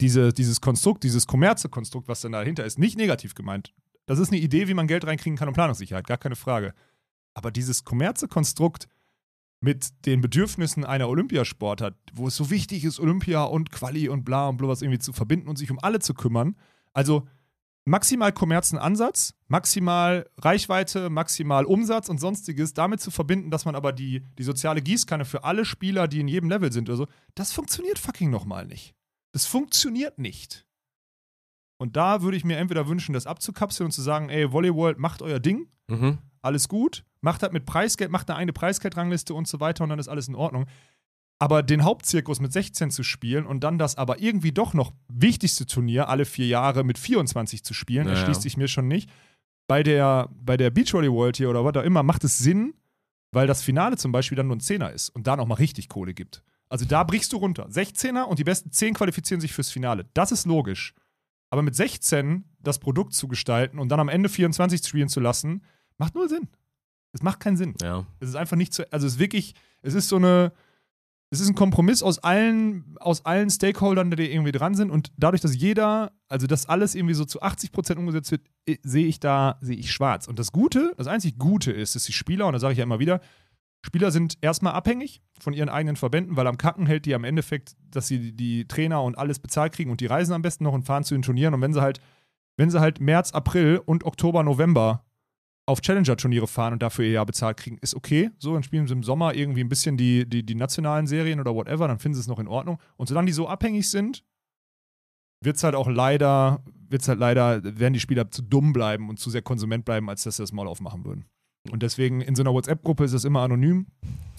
diese, dieses Konstrukt, dieses Kommerze-Konstrukt, was dann dahinter ist, nicht negativ gemeint. Das ist eine Idee, wie man Geld reinkriegen kann und Planungssicherheit, gar keine Frage. Aber dieses Kommerze-Konstrukt mit den Bedürfnissen einer Olympiasportart, wo es so wichtig ist, Olympia und Quali und bla und bla was irgendwie zu verbinden und sich um alle zu kümmern. Also maximal kommerzen Ansatz, maximal Reichweite, maximal Umsatz und sonstiges damit zu verbinden, dass man aber die, die soziale Gießkanne für alle Spieler, die in jedem Level sind oder so, das funktioniert fucking nochmal nicht. Das funktioniert nicht. Und da würde ich mir entweder wünschen, das abzukapseln und zu sagen, ey, Volleyworld, macht euer Ding, Mhm. alles gut, macht das mit Preisgeld, macht eine eigene Preisgeldrangliste und so weiter und dann ist alles in Ordnung. Aber den Hauptzirkus mit 16 zu spielen und dann das aber irgendwie doch noch wichtigste Turnier alle vier Jahre mit 24 zu spielen, Ja, ja. erschließt sich mir schon nicht. Bei der, bei der Beachvolley World hier oder was auch immer macht es Sinn, weil das Finale zum Beispiel dann nur ein Zehner ist und da nochmal richtig Kohle gibt. Also da brichst du runter. 16er und die besten 10 qualifizieren sich fürs Finale. Das ist logisch. Aber mit 16 das Produkt zu gestalten und dann am Ende 24 spielen zu lassen, macht null Sinn. Es macht keinen Sinn. Ja. Es ist einfach nicht zu. Also es ist wirklich, es ist so eine. Es ist ein Kompromiss aus allen, aus allen Stakeholdern, die irgendwie dran sind. Und dadurch, dass jeder, also dass alles irgendwie so zu 80 Prozent umgesetzt wird, eh, sehe ich da, sehe ich schwarz. Und das Gute, das einzig Gute ist, dass die Spieler, und das sage ich ja immer wieder, Spieler sind erstmal abhängig von ihren eigenen Verbänden, weil am Kacken hält die am Endeffekt, dass sie die Trainer und alles bezahlt kriegen und die reisen am besten noch und fahren zu den Turnieren. Und wenn sie halt, wenn sie halt März, April und Oktober, November auf Challenger-Turniere fahren und dafür ihr Jahr bezahlt kriegen, ist okay. So, dann spielen sie im Sommer irgendwie ein bisschen die, die, die nationalen Serien oder whatever, dann finden sie es noch in Ordnung. Und solange die so abhängig sind, wird es halt auch leider, wird's halt leider, werden die Spieler zu dumm bleiben und zu sehr Konsument bleiben, als dass sie das mal aufmachen würden. Und deswegen in so einer WhatsApp-Gruppe ist es immer anonym.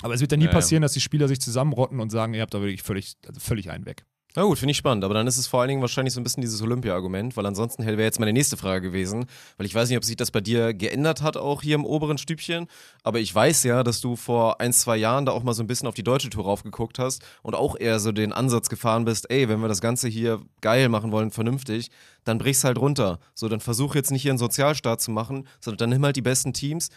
Aber es wird ja nie Ja, ja. passieren, dass die Spieler sich zusammenrotten und sagen, ihr habt da wirklich völlig, also völlig einen weg. Na gut, finde ich spannend, aber dann ist es vor allen Dingen wahrscheinlich so ein bisschen dieses Olympia-Argument, weil ansonsten wäre jetzt meine nächste Frage gewesen, weil ich weiß nicht, ob sich das bei dir geändert hat, auch hier im oberen Stübchen, aber ich weiß ja, dass du vor ein, zwei Jahren da auch mal so ein bisschen auf die deutsche Tour raufgeguckt hast und auch eher so den Ansatz gefahren bist, ey, wenn wir das Ganze hier geil machen wollen, vernünftig, dann brich's halt runter. So, dann versuch jetzt nicht hier einen Sozialstaat zu machen, sondern dann nimm halt die besten Teams,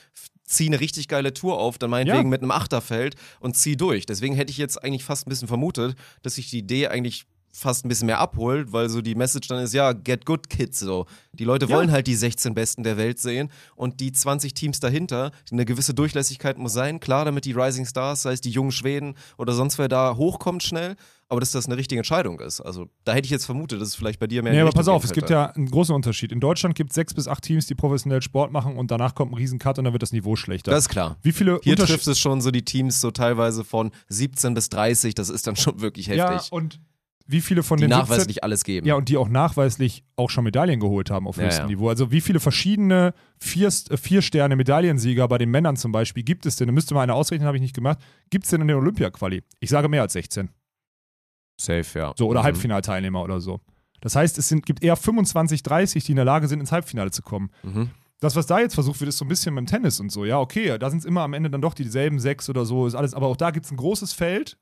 zieh eine richtig geile Tour auf, dann meinetwegen Ja. mit einem Achterfeld und zieh durch. Deswegen hätte ich jetzt eigentlich fast ein bisschen vermutet, dass sich die Idee eigentlich fast ein bisschen mehr abholt, weil so die Message dann ist, ja, get good kids so. Die Leute Ja. wollen halt die 16 Besten der Welt sehen und die 20 Teams dahinter, eine gewisse Durchlässigkeit muss sein, klar, damit die Rising Stars, sei es die jungen Schweden oder sonst wer da hochkommt schnell, aber dass das eine richtige Entscheidung ist. Also da hätte ich jetzt vermutet, dass es vielleicht bei dir mehr in Nee, aber pass auf, es gibt ja einen großen Unterschied. In Deutschland gibt es sechs bis acht Teams, die professionell Sport machen und danach kommt ein Riesencut und dann wird das Niveau schlechter. Das ist klar. Wie viele Hier trifft es schon so die Teams so teilweise von 17 bis 30, das ist dann schon wirklich Ja, heftig. und wie viele von die den 17 nachweislich alles geben. Ja, und die auch nachweislich auch schon Medaillen geholt haben auf Ja, höchstem ja. Niveau. Also wie viele verschiedene vier, äh, vier Sterne Medaillensieger bei den Männern zum Beispiel gibt es denn? Da müsste mal eine ausrechnen, habe ich nicht gemacht. Gibt es denn in der Olympia-Quali? Ich sage mehr als 16. Safe, ja. So, oder Mhm. Halbfinalteilnehmer oder so. Das heißt, es sind, gibt eher 25, 30, die in der Lage sind, ins Halbfinale zu kommen. Mhm. Das, was da jetzt versucht wird, ist so ein bisschen beim Tennis und so. Ja, okay, da sind es immer am Ende dann doch dieselben sechs oder so, ist alles. Aber auch da gibt es ein großes Feld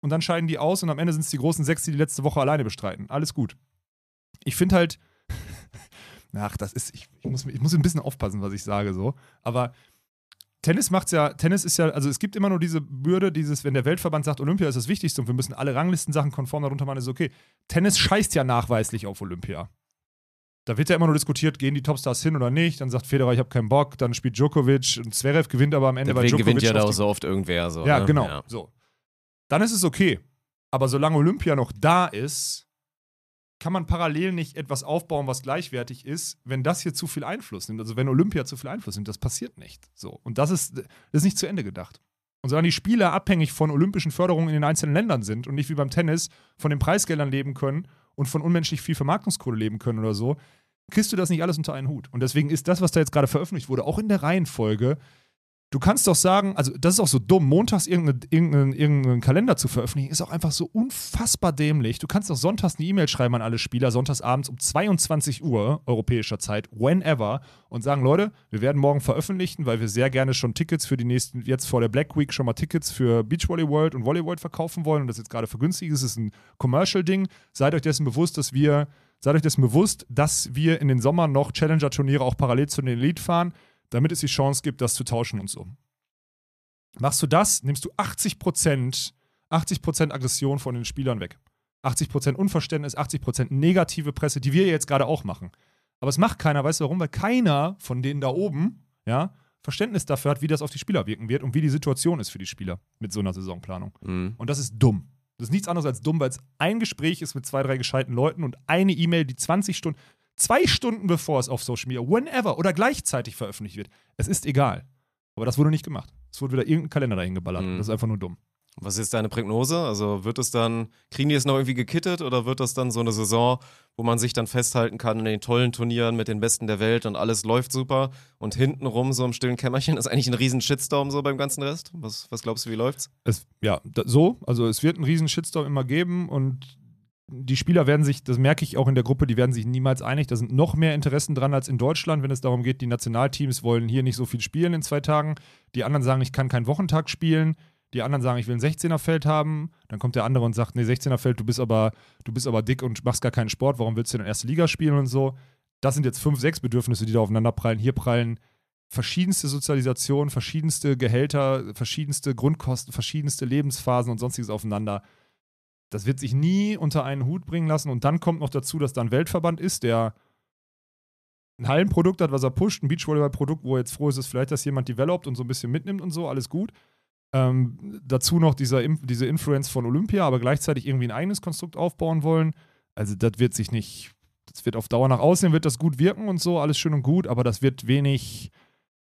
und dann scheiden die aus und am Ende sind es die großen sechs, die die letzte Woche alleine bestreiten. Alles gut. Ich finde halt, [LAUGHS] ach, das ist, ich, ich, muss, ich muss ein bisschen aufpassen, was ich sage so. Aber Tennis macht's ja, Tennis ist ja, also es gibt immer nur diese Bürde, dieses, wenn der Weltverband sagt, Olympia ist das Wichtigste und wir müssen alle Ranglistensachen konform darunter machen, ist okay. Tennis scheißt ja nachweislich auf Olympia. Da wird ja immer nur diskutiert, gehen die Topstars hin oder nicht. Dann sagt Federer, ich habe keinen Bock. Dann spielt Djokovic und Zverev gewinnt aber am Ende, weil Deswegen Djokovic gewinnt ja da auch so oft irgendwer so. Ja, ne? genau. Ja. So. Dann ist es okay. Aber solange Olympia noch da ist, kann man parallel nicht etwas aufbauen, was gleichwertig ist, wenn das hier zu viel Einfluss nimmt. Also wenn Olympia zu viel Einfluss nimmt, das passiert nicht. So. Und das ist, das ist nicht zu Ende gedacht. Und solange die Spieler abhängig von olympischen Förderungen in den einzelnen Ländern sind und nicht wie beim Tennis von den Preisgeldern leben können und von unmenschlich viel Vermarktungskohle leben können oder so, kriegst du das nicht alles unter einen Hut. Und deswegen ist das, was da jetzt gerade veröffentlicht wurde, auch in der Reihenfolge, du kannst doch sagen, also das ist auch so dumm, montags irgendeinen irgendeinen irgendeinen Kalender zu veröffentlichen, ist auch einfach so unfassbar dämlich. Du kannst doch sonntags eine E-Mail schreiben an alle Spieler, sonntags abends um 22 Uhr europäischer Zeit, whenever, und sagen, Leute, wir werden morgen veröffentlichen, weil wir sehr gerne schon Tickets für die nächsten, jetzt vor der Black Week schon mal Tickets für Beach Volley World und Volley World verkaufen wollen und das jetzt gerade vergünstigt ist, ist ein Commercial-Ding. Seid euch dessen bewusst, dass wir, seid euch dessen bewusst, dass wir in den Sommer noch Challenger-Turniere auch parallel zu den Elite fahren, damit es die Chance gibt, das zu tauschen und so. Machst du das, nimmst du 80%, 80% Aggression von den Spielern weg. 80% Unverständnis, 80% negative Presse, die wir jetzt gerade auch machen. Aber es macht keiner, weißt du warum? Weil keiner von denen da oben, ja, Verständnis dafür hat, wie das auf die Spieler wirken wird und wie die Situation ist für die Spieler mit so einer Saisonplanung. Mhm. Und das ist dumm. Das ist nichts anderes als dumm, weil es ein Gespräch ist mit zwei, drei gescheiten Leuten und eine E-Mail, die 20 Stunden, zwei Stunden bevor es auf Social Media, whenever oder gleichzeitig veröffentlicht wird. Es ist egal. Aber das wurde nicht gemacht. Es wurde wieder irgendein Kalender dahin geballert. Mhm. Das ist einfach nur dumm. Was ist deine Prognose? Also wird es dann, kriegen die es noch irgendwie gekittet oder wird das dann so eine Saison, wo man sich dann festhalten kann in den tollen Turnieren mit den Besten der Welt und alles läuft super und hintenrum so im stillen Kämmerchen ist eigentlich ein riesen Shitstorm so beim ganzen Rest? Was, was glaubst du, wie läuft's? Es, ja, da, so. Also es wird einen riesen Shitstorm immer geben und die Spieler werden sich, das merke ich auch in der Gruppe, die werden sich niemals einig. Da sind noch mehr Interessen dran als in Deutschland, wenn es darum geht, die Nationalteams wollen hier nicht so viel spielen in zwei Tagen. Die anderen sagen, ich kann keinen Wochentag spielen. Die anderen sagen, ich will ein 16er-Feld haben. Dann kommt der andere und sagt, nee, 16er-Feld, du bist aber, du bist aber dick und machst gar keinen Sport. Warum willst du denn erste Liga spielen und so? Das sind jetzt fünf, sechs Bedürfnisse, die da aufeinander prallen. Hier prallen verschiedenste Sozialisation, verschiedenste Gehälter, verschiedenste Grundkosten, verschiedenste Lebensphasen und sonstiges aufeinander. Das wird sich nie unter einen Hut bringen lassen. Und dann kommt noch dazu, dass da ein Weltverband ist, der ein Hallenprodukt hat, was er pusht, ein Beachvolleyball-Produkt, wo er jetzt froh ist, dass vielleicht das jemand developt und so ein bisschen mitnimmt und so, alles gut. Ähm, dazu noch dieser, diese Influence von Olympia, aber gleichzeitig irgendwie ein eigenes Konstrukt aufbauen wollen. Also das wird sich nicht, das wird auf Dauer nach außen, wird das gut wirken und so, alles schön und gut, aber das wird wenig,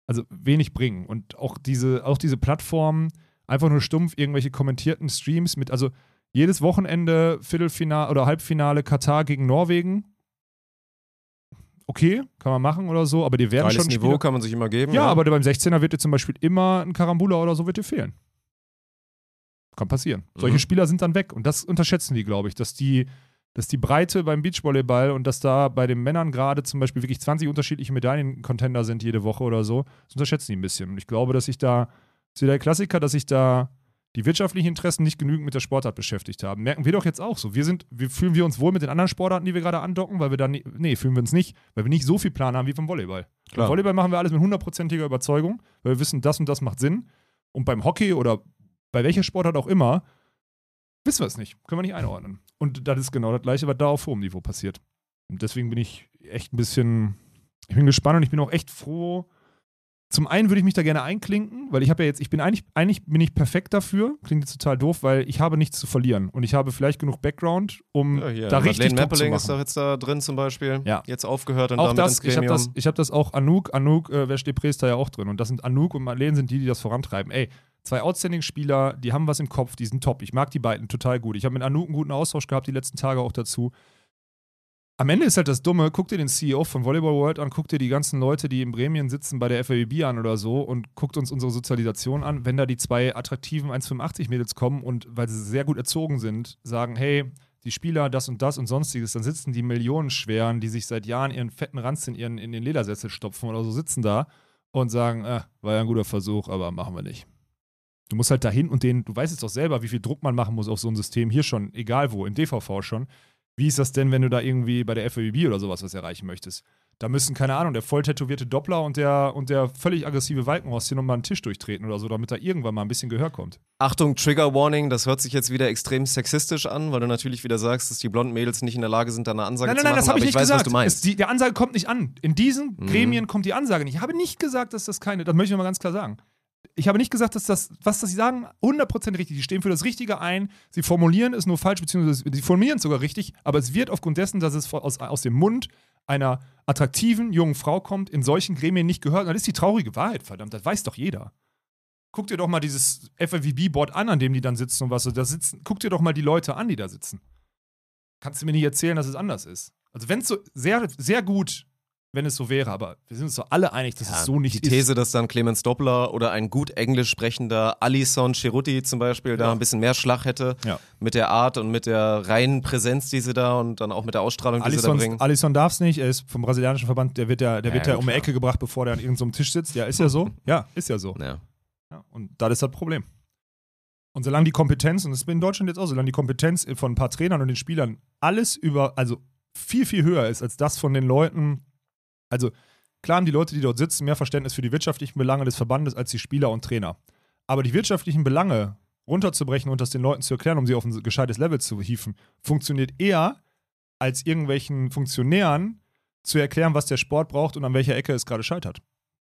also wenig bringen. Und auch diese, auch diese Plattform, einfach nur stumpf irgendwelche kommentierten Streams mit, also jedes Wochenende Viertelfinale oder Halbfinale Katar gegen Norwegen. Okay, kann man machen oder so, aber die werden Geiles schon Niveau Spieler- kann man sich immer geben. ja, aber beim 16er wird dir zum Beispiel immer ein Karambula oder so wird dir fehlen. Kann passieren. Solche Mhm. Spieler sind dann weg und das unterschätzen die, glaube ich, dass die, dass die Breite beim Beachvolleyball und dass da bei den Männern gerade zum Beispiel wirklich 20 unterschiedliche Medaillen-Contender sind jede Woche oder so, das unterschätzen die ein bisschen. Und ich glaube, dass sich da, das ist wieder der Klassiker, dass sich da die wirtschaftlichen Interessen nicht genügend mit der Sportart beschäftigt haben. Merken wir doch jetzt auch so. Wir sind, wir fühlen wir uns wohl mit den anderen Sportarten, die wir gerade andocken, weil wir dann, nee, fühlen wir uns nicht, weil wir nicht so viel Plan haben wie vom Volleyball. Klar. Beim Volleyball machen wir alles mit hundertprozentiger Überzeugung, weil wir wissen, das und das macht Sinn. Und beim Hockey oder bei welcher Sportart auch immer, wissen wir es nicht. Können wir nicht einordnen. Und das ist genau das Gleiche, was da auf hohem Niveau passiert. Und deswegen bin ich echt ein bisschen, ich bin gespannt und ich bin auch echt froh. Zum einen würde ich mich da gerne einklinken, weil ich habe ja jetzt, ich bin eigentlich, eigentlich bin ich perfekt dafür. Klingt jetzt total doof, weil ich habe nichts zu verlieren und ich habe vielleicht genug Background, um Ja, hier. da richtig Madeleine zu machen. ist doch jetzt da drin zum Beispiel. Ja. Jetzt aufgehört und auch damit das, ins ich habe das, ich hab das auch Anouk, Anouk, äh, Depré ist da ja auch drin. Und das sind Anouk und Marlene sind die, die das vorantreiben. Ey, zwei Outstanding-Spieler, die haben was im Kopf, die sind top. Ich mag die beiden total gut. Ich habe mit Anouk einen guten Austausch gehabt, die letzten Tage auch dazu. Am Ende ist halt das Dumme, guck dir den CEO von Volleyball World an, guck dir die ganzen Leute, die in Gremien sitzen bei der FAWB an oder so und guckt uns unsere Sozialisation an. Wenn da die zwei attraktiven 1,85 Mädels kommen und weil sie sehr gut erzogen sind, sagen, hey, die Spieler das und das und sonstiges, dann sitzen die Millionenschweren, die sich seit Jahren ihren fetten Ranz in, ihren, in den Ledersessel stopfen oder so, sitzen da und sagen, äh, war ja ein guter Versuch, aber machen wir nicht. Du musst halt dahin und den, du weißt es doch selber, wie viel Druck man machen muss auf so ein System, hier schon, egal wo, im DVV schon. Wie ist das denn, wenn du da irgendwie bei der FAWB oder sowas was erreichen möchtest? Da müssen, keine Ahnung, der voll tätowierte Doppler und der, und der völlig aggressive Walkenhorst hier nochmal einen Tisch durchtreten oder so, damit da irgendwann mal ein bisschen Gehör kommt. Achtung, Trigger Warning, das hört sich jetzt wieder extrem sexistisch an, weil du natürlich wieder sagst, dass die blonden Mädels nicht in der Lage sind, da eine Ansage Nein, zu nein, nein, machen. das habe ich nicht weiß, gesagt. was du meinst. Es, die, der Ansage kommt nicht an. In diesen Mhm. Gremien kommt die Ansage nicht. Ich habe nicht gesagt, dass das keine, das möchte ich mal ganz klar sagen. Ich habe nicht gesagt, dass das, was das sie sagen, 100% richtig. Die stehen für das Richtige ein. Sie formulieren es nur falsch, beziehungsweise sie formulieren es sogar richtig, aber es wird aufgrund dessen, dass es aus, aus dem Mund einer attraktiven jungen Frau kommt, in solchen Gremien nicht gehört. Und das ist die traurige Wahrheit, verdammt. Das weiß doch jeder. Guck dir doch mal dieses FAWB-Board an, an dem die dann sitzen und was da sitzen. Guck dir doch mal die Leute an, die da sitzen. Kannst du mir nicht erzählen, dass es anders ist. Also wenn es so sehr, sehr gut, wenn es so wäre, aber wir sind uns doch alle einig, dass Ja, es so nicht die ist. These, dass dann Clemens Doppler oder ein gut englisch sprechender Alison Cheruti zum Beispiel da Ja. ein bisschen mehr Schlag hätte Ja. mit der Art und mit der reinen Präsenz, die sie da und dann auch mit der Ausstrahlung, die sie da Alisson, bringen. Alisson darf es nicht, er ist vom brasilianischen Verband, der wird ja, der wird ja um die. Ecke gebracht, bevor der an irgendeinem Tisch sitzt. Ja, ist ja so. [LAUGHS] Ja, ist ja so. Ja. Ja, und das ist das Problem. Und solange die Kompetenz, und das ist in Deutschland jetzt auch, solange die Kompetenz von ein paar Trainern und den Spielern alles über, also viel, viel höher ist als das von den Leuten, also klar haben die Leute, die dort sitzen, mehr Verständnis für die wirtschaftlichen Belange des Verbandes als die Spieler und Trainer. Aber die wirtschaftlichen Belange runterzubrechen und das den Leuten zu erklären, um sie auf ein gescheites Level zu hieven, funktioniert eher als irgendwelchen Funktionären zu erklären, was der Sport braucht und an welcher Ecke es gerade scheitert.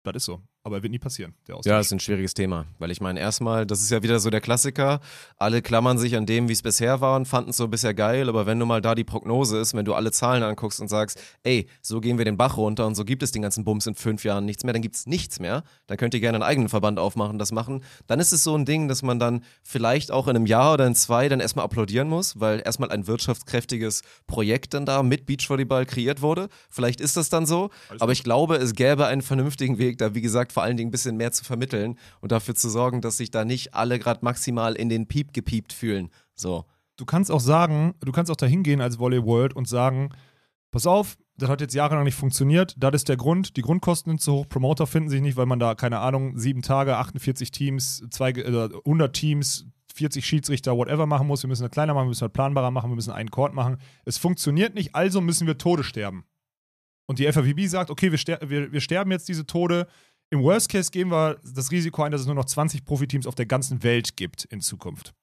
Das ist so. Aber wird nie passieren, der Austausch. Ja, das ist ein schwieriges Thema, weil ich meine, erstmal, das ist ja wieder so der Klassiker, alle klammern sich an dem, wie es bisher war und fanden es so bisher geil, aber wenn du mal da die Prognose ist, wenn du alle Zahlen anguckst und sagst, ey, so gehen wir den Bach runter und so gibt es den ganzen Bums in fünf Jahren nichts mehr, dann gibt es nichts mehr, dann könnt ihr gerne einen eigenen Verband aufmachen, das machen, dann ist es so ein Ding, dass man dann vielleicht auch in einem Jahr oder in zwei dann erstmal applaudieren muss, weil erstmal ein wirtschaftskräftiges Projekt dann da mit Beachvolleyball kreiert wurde, vielleicht ist das dann so, aber ich glaube, es gäbe einen vernünftigen Weg, da wie gesagt vor allen Dingen ein bisschen mehr zu vermitteln und dafür zu sorgen, dass sich da nicht alle gerade maximal in den Piep gepiept fühlen. So. du kannst auch sagen, du kannst auch dahin gehen als Volley World und sagen, pass auf, das hat jetzt jahrelang nicht funktioniert, das ist der Grund, die Grundkosten sind zu hoch, Promoter finden sich nicht, weil man da, keine Ahnung, sieben Tage, 48 Teams, zwei, äh, 100 Teams, 40 Schiedsrichter, whatever machen muss, wir müssen das kleiner machen, wir müssen das planbarer machen, wir müssen einen Court machen. Es funktioniert nicht, also müssen wir Tode sterben. Und die FAWB sagt, okay, wir, ster wir, wir sterben jetzt diese Tode. Im Worst Case gehen wir das Risiko ein, dass es nur noch 20 Profiteams auf der ganzen Welt gibt in Zukunft.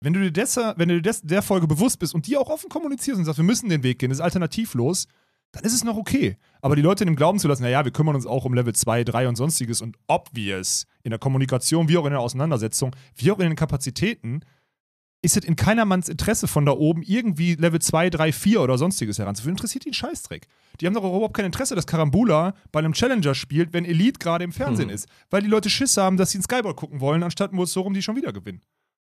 Wenn du dir, des, wenn du dir der Folge bewusst bist und die auch offen kommunizierst und sagst, wir müssen den Weg gehen, das ist alternativlos, dann ist es noch okay. Aber die Leute in dem Glauben zu lassen, naja, wir kümmern uns auch um Level 2, 3 und sonstiges und obvious in der Kommunikation, wie auch in der Auseinandersetzung, wie auch in den Kapazitäten, ist es in keinermanns Interesse von da oben irgendwie Level 2, 3, 4 oder sonstiges heranzuführen. Interessiert die einen Scheißdreck. Die haben doch überhaupt kein Interesse, dass Karambula bei einem Challenger spielt, wenn Elite gerade im Fernsehen Hm. ist. Weil die Leute Schiss haben, dass sie einen Skyball gucken wollen, anstatt nur so rum die schon wieder gewinnen.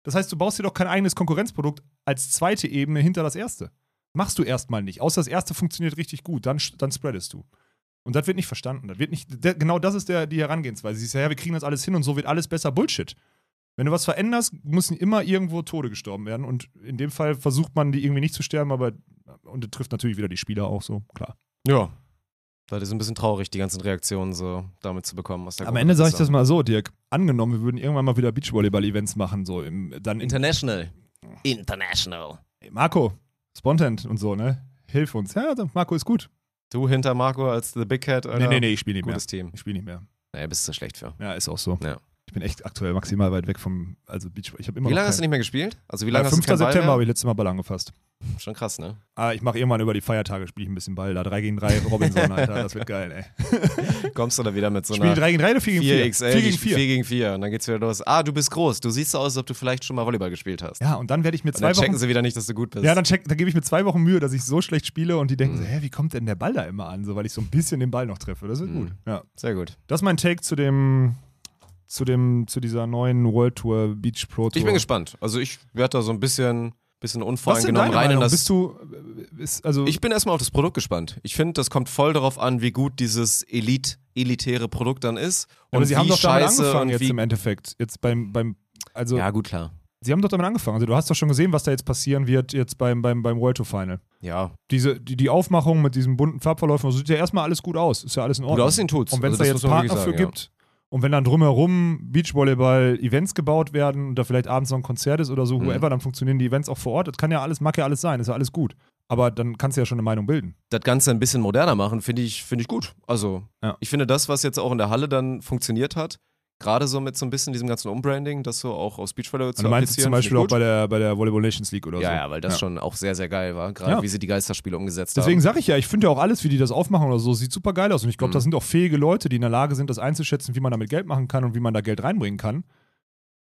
Das heißt, du baust dir doch kein eigenes Konkurrenzprodukt als zweite Ebene hinter das erste. Machst du erstmal nicht. Außer das erste funktioniert richtig gut, dann, dann spreadest du. Und das wird nicht verstanden. Das wird nicht, genau das ist der, die Herangehensweise. Sie ist ja, ja, wir kriegen das alles hin und so wird alles besser. Bullshit. Wenn du was veränderst, müssen immer irgendwo Tode gestorben werden. Und in dem Fall versucht man, die irgendwie nicht zu sterben, aber und das trifft natürlich wieder die Spieler auch so, klar. Ja. Das ist ein bisschen traurig, die ganzen Reaktionen so damit zu bekommen. Aus der Am Gruppe Ende sage ich das mal so, Dirk. Angenommen, wir würden irgendwann mal wieder Beachvolleyball-Events machen, so im, dann in, International. International. Ey, Marco, Spontent und so, ne? Hilf uns. Ja, dann, Marco ist gut. Du hinter Marco als The Big Cat, Alter. Nee, nee, nee, ich spiele nicht mehr. Gutes Team. Ich spiele nicht mehr. Naja, bist du schlecht für. Ja, ist auch so. Ja. Ich bin echt aktuell maximal weit weg vom, also Beachvolleyball. Ich habe immer Wie lange hast du nicht mehr gespielt? Also wie Ja, lange hast du 5. keinen Ball September habe ich letztes Mal Ball angefasst. Schon krass, ne? Ah, ich mache irgendwann über die Feiertage, spiele ich ein bisschen Ball. Da 3 gegen 3 Robinson, [LAUGHS] Alter. Das wird geil, ey. [LAUGHS] Kommst du da wieder mit so einer 3 gegen 3 oder 4 gegen 4? 4XL, 4 gegen 4. 4 gegen 4. Und dann geht's wieder los. Ah, du bist groß. Du siehst so aus, als ob du vielleicht schon mal Volleyball gespielt hast. Ja, und dann werde ich mir Und zwei dann checken Wochen. sie wieder nicht, dass du gut bist. Ja, dann, check, dann gebe ich mir zwei Wochen Mühe, dass ich so schlecht spiele und die denken Mhm. so, hä, wie kommt denn der Ball da immer an? So, weil ich so ein bisschen den Ball noch treffe. Das wird Mhm. gut. Ja. Sehr gut. Das ist mein Take zu dem, zu dem, zu dieser neuen World Tour Beach Pro Tour. Ich bin gespannt. Also ich werde da so ein bisschen, bisschen unvoreingenommen rein in das. Bist du, ist, also, Ich bin erstmal auf das Produkt gespannt. Ich finde, das kommt voll darauf an, wie gut dieses Elite, elitäre Produkt dann ist. Und aber sie haben wie doch damit scheiße angefangen jetzt im Endeffekt. Jetzt beim, beim, also, Ja, gut, klar. sie haben doch damit angefangen. Also, du hast doch schon gesehen, was da jetzt passieren wird jetzt beim, beim, beim World Tour Final. Ja. Diese, die, die Aufmachung mit diesen bunten Farbverläufen, das sieht ja erstmal alles gut aus. Ist ja alles in Gut Ordnung. aussehen tut's. Und wenn es Also da jetzt Partner für sagen, gibt und wenn dann drumherum Beachvolleyball-Events gebaut werden und da vielleicht abends noch ein Konzert ist oder so, Mhm. whoever, dann funktionieren die Events auch vor Ort. Das kann ja alles, mag ja alles sein, ist ja alles gut. Aber dann kannst du ja schon eine Meinung bilden. das Ganze ein bisschen moderner machen, finde ich, finde ich gut. Also, Ja. ich finde das, was jetzt auch in der Halle dann funktioniert hat, gerade so mit so ein bisschen diesem ganzen Umbranding, das so auch aus Beachvolleyball zu Also du meinst zum Beispiel auch bei der, bei der Volleyball Nations League oder gut. so. Ja, ja, weil das schon auch sehr, sehr geil war, gerade Ja. wie sie die Geisterspiele umgesetzt Deswegen haben. sage ich ja, ich finde ja auch alles, wie die das aufmachen oder so, sieht super geil aus. Und ich glaube, Mhm. da sind auch fähige Leute, die in der Lage sind, das einzuschätzen, wie man damit Geld machen kann und wie man da Geld reinbringen kann.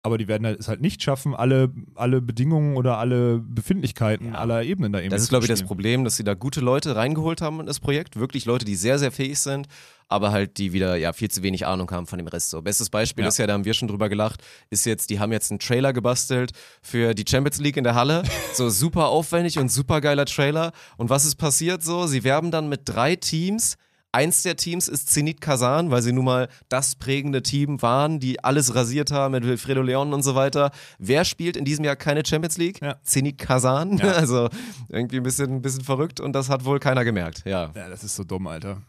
Aber die werden halt- es halt nicht schaffen, alle, alle Bedingungen oder alle Befindlichkeiten Ja. aller Ebenen da eben Das ist, glaube ich, das. Problem, dass sie da gute Leute reingeholt haben in das Projekt. Wirklich Leute, die sehr, sehr fähig sind, aber halt die wieder ja viel zu wenig Ahnung haben von dem Rest. So, bestes Beispiel Ja. ist ja, da haben wir schon drüber gelacht, ist jetzt, die haben jetzt einen Trailer gebastelt für die Champions League in der Halle. [LAUGHS] So super aufwendig und super geiler Trailer. Und was ist passiert so? Sie werben dann mit drei Teams. Eins der Teams ist Zenit Kazan, weil sie nun mal das prägende Team waren, die alles rasiert haben mit Wilfredo Leon und so weiter. Wer spielt in diesem Jahr keine Champions League? Ja. Zenit Kazan. Ja. [LAUGHS] Also irgendwie ein bisschen, ein bisschen verrückt und das hat wohl keiner gemerkt. Ja. Ja, das ist so dumm, Alter.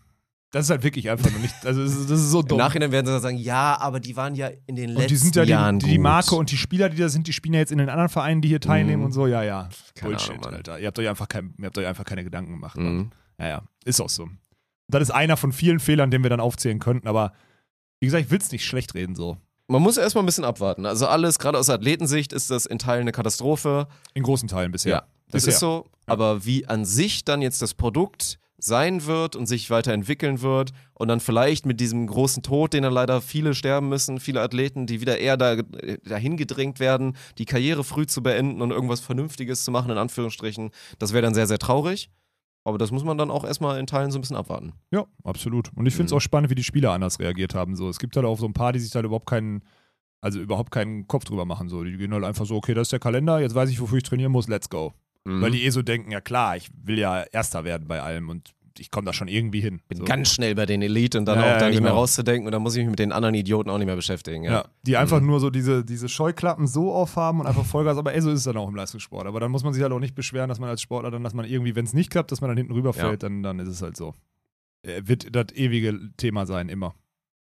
Das ist halt wirklich einfach nur nicht, also das ist, so Im dumm. Nachhinein werden sie dann sagen, ja, aber die waren ja in den letzten und die sind ja Jahren die, die gut. Marke und die Spieler, die da sind, die spielen ja jetzt in den anderen Vereinen, die hier teilnehmen Mhm. und so. Ja, ja. Keine Bullshit, Ahnung. Alter. Ihr habt, euch einfach kein, ihr habt euch einfach keine Gedanken gemacht. Mhm. Ja, ja. Ist auch so. Das ist einer von vielen Fehlern, den wir dann aufzählen könnten. Aber wie gesagt, ich will es nicht schlecht reden so. Man muss erstmal ein bisschen abwarten. Also alles, gerade aus Athletensicht, ist das in Teilen eine Katastrophe. In großen Teilen bisher. Ja, das Bisher. ist so. Aber wie an sich dann jetzt das Produkt sein wird und sich weiterentwickeln wird und dann vielleicht mit diesem großen Tod, den dann leider viele sterben müssen, viele Athleten, die wieder eher da, dahin gedrängt werden, die Karriere früh zu beenden und irgendwas Vernünftiges zu machen, in Anführungsstrichen, das wäre dann sehr, sehr traurig. Aber das muss man dann auch erstmal in Teilen so ein bisschen abwarten. Ja, absolut. Und ich finde es Mhm. auch spannend, wie die Spieler anders reagiert haben. So, es gibt halt auch so ein paar, die sich halt überhaupt keinen, also überhaupt keinen Kopf drüber machen. So, die gehen halt einfach so, okay, das ist der Kalender, jetzt weiß ich, wofür ich trainieren muss, let's go. Mhm. Weil die eh so denken, ja klar, ich will ja Erster werden bei allem und ich komme da schon irgendwie hin. bin so. ganz schnell bei den Elite und dann Ja, auch ja, da nicht mehr genau. rauszudenken und dann muss ich mich mit den anderen Idioten auch nicht mehr beschäftigen. Ja. Ja. die einfach Mhm. nur so diese, diese Scheuklappen so aufhaben und einfach Vollgas, aber ey, so ist es dann auch im Leistungssport. Aber dann muss man sich halt auch nicht beschweren, dass man als Sportler dann, dass man irgendwie, wenn es nicht klappt, dass man dann hinten rüberfällt, dann, dann ist es halt so. Äh, Wird das ewige Thema sein, immer.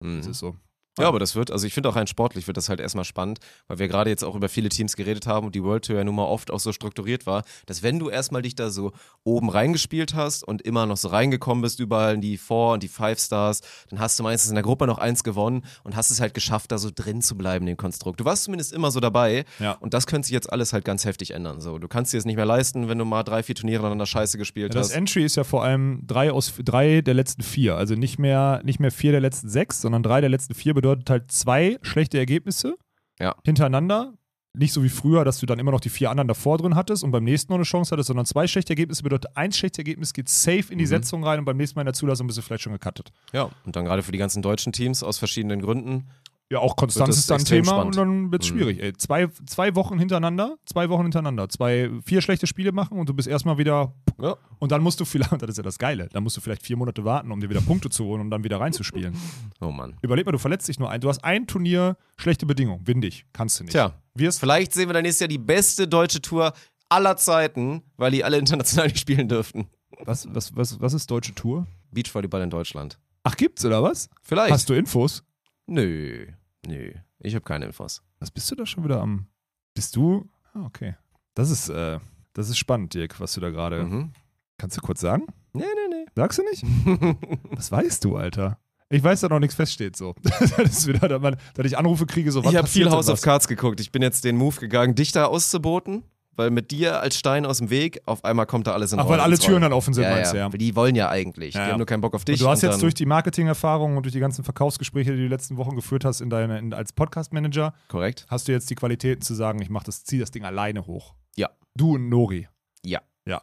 Mhm. Das ist so. Ja, aber das wird, also ich finde auch rein sportlich wird das halt erstmal spannend, weil wir gerade jetzt auch über viele Teams geredet haben und die World Tour ja nun mal oft auch so strukturiert war, dass wenn du erstmal dich da so oben reingespielt hast und immer noch so reingekommen bist, überall in die Four und die Five Stars, dann hast du meistens in der Gruppe noch eins gewonnen und hast es halt geschafft, da so drin zu bleiben, in dem Konstrukt. Du warst zumindest immer so dabei Ja. und das könnte sich jetzt alles halt ganz heftig ändern. So, du kannst dir es nicht mehr leisten, wenn du mal drei, vier Turniere aneinander Scheiße gespielt Ja, das hast. Entry ist ja vor allem drei aus drei der letzten vier. Also nicht mehr, nicht mehr vier der letzten sechs, sondern drei der letzten vier bedeutet halt zwei schlechte Ergebnisse Ja. hintereinander. Nicht so wie früher, dass du dann immer noch die vier anderen davor drin hattest und beim nächsten noch eine Chance hattest, sondern zwei schlechte Ergebnisse bedeutet, ein schlechtes Ergebnis geht safe in die Mhm. Setzung rein und beim nächsten Mal in der Zulassung bist du vielleicht schon gecuttet. Ja, und dann gerade für die ganzen deutschen Teams aus verschiedenen Gründen Ja, auch Konstanz ist da ein extrem Thema spannend. und dann wird es Mhm. schwierig. Ey, zwei, zwei Wochen hintereinander, zwei Wochen hintereinander, zwei, vier schlechte Spiele machen und du bist erstmal wieder. Ja. Und dann musst du vielleicht, [LAUGHS] und das ist ja das Geile, dann musst du vielleicht vier Monate warten, um dir wieder Punkte zu holen und dann wieder reinzuspielen. [LAUGHS] Oh Mann. Überleg mal, du verletzt dich nur ein. Du hast ein Turnier, schlechte Bedingungen, windig, kannst du nicht. Tja, Wirst, vielleicht sehen wir dann nächstes Jahr die beste deutsche Tour aller Zeiten, weil die alle international nicht [LAUGHS] spielen dürften. was, was, was, was ist deutsche Tour? Beachvolleyball in Deutschland. Ach, gibt's oder was? Vielleicht. Hast du Infos? Nö, nö. Ich habe keine Infos. Was bist du da schon wieder am. Bist du. Ah, okay. Das ist, äh, das ist spannend, Dirk, was du da gerade. Mhm. Kannst du kurz sagen? Nee, nee, Sagst du nicht? nee. [LAUGHS] Was weißt du, Alter? Ich weiß, dass noch nichts feststeht, so. [LAUGHS] das ist wieder, dass, ich Anrufe kriege, so was ich habe viel House of? Cards geguckt. Ich bin jetzt den Move gegangen, dich da auszuboten, weil mit dir als Stein aus dem Weg, auf einmal kommt da alles in Ach, Rollen weil alle Türen dann offen sind, ja, meinst du, ja. Die wollen ja eigentlich. Ja, Die haben nur keinen Bock auf dich. Und du hast und jetzt durch die Marketingerfahrung und durch die ganzen Verkaufsgespräche, die du die letzten Wochen geführt hast in deine, in, als Podcast-Manager, Korrekt? hast du jetzt die Qualitäten zu sagen, ich mach das, zieh das Ding alleine hoch. Ja. Du und Nori. Ja. Ja.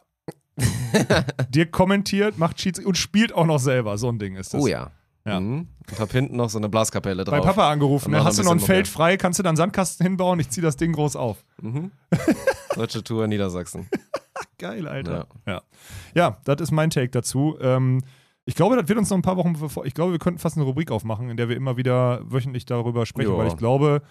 [LAUGHS] Dir kommentiert, macht Cheats und spielt auch noch selber. So ein Ding ist das. Oh ja. Ja. Mhm. Und hab hinten noch so eine Blaskapelle drauf. Bei Papa angerufen, ne? hast du noch ein Feld frei, kannst du da einen Sandkasten hinbauen, ich zieh das Ding groß auf. Mhm. [LAUGHS] Deutsche Tour in Niedersachsen. Geil, Alter. Ja, ja. das ist mein Take dazu. Ähm, ich glaube, das wird uns noch ein paar Wochen bevor. Ich glaube, wir könnten fast eine Rubrik aufmachen, in der wir immer wieder wöchentlich darüber sprechen, Ja. weil ich glaube,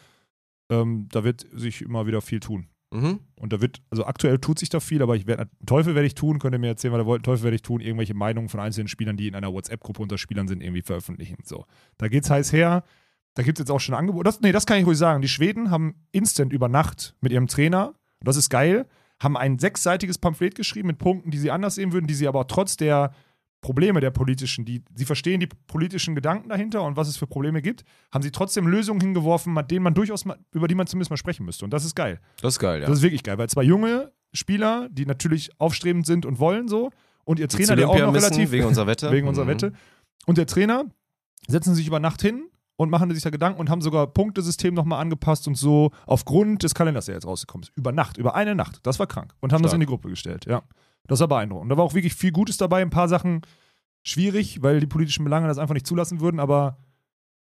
ähm, da wird sich immer wieder viel tun. Mhm. Und da wird, also aktuell tut sich da viel, aber ich werde, Teufel werde ich tun, könnt ihr mir erzählen, was ihr wollt, Teufel werde ich tun, irgendwelche Meinungen von einzelnen Spielern, die in einer WhatsApp-Gruppe unter Spielern sind, irgendwie veröffentlichen. So. Da geht's heiß her. Da gibt es jetzt auch schon Angebote. Das, nee, das kann ich ruhig sagen. Die Schweden haben instant über Nacht mit ihrem Trainer, das ist geil, haben ein sechsseitiges Pamphlet geschrieben mit Punkten, die sie anders sehen würden, die sie aber trotz der Probleme der politischen, die, sie verstehen die politischen Gedanken dahinter und was es für Probleme gibt, haben sie trotzdem Lösungen hingeworfen, mit denen man durchaus mal, über die man zumindest mal sprechen müsste. Und das ist geil. Das ist geil, ja. Das ist wirklich geil, weil zwei junge Spieler, die natürlich aufstrebend sind und wollen so, und ihr Trainer, der auch noch müssen, relativ wegen unserer [LAUGHS] Wette. wegen unserer Mhm. Wette, und der Trainer setzen sich über Nacht hin und machen sich da Gedanken und haben sogar Punktesystem nochmal angepasst und so aufgrund des Kalenders, der jetzt rausgekommen ist. Über Nacht, über eine Nacht. Das war krank. Und haben das Stark. in die Gruppe gestellt, ja. Das war beeindruckend. Und da war auch wirklich viel Gutes dabei, ein paar Sachen schwierig, weil die politischen Belange das einfach nicht zulassen würden, aber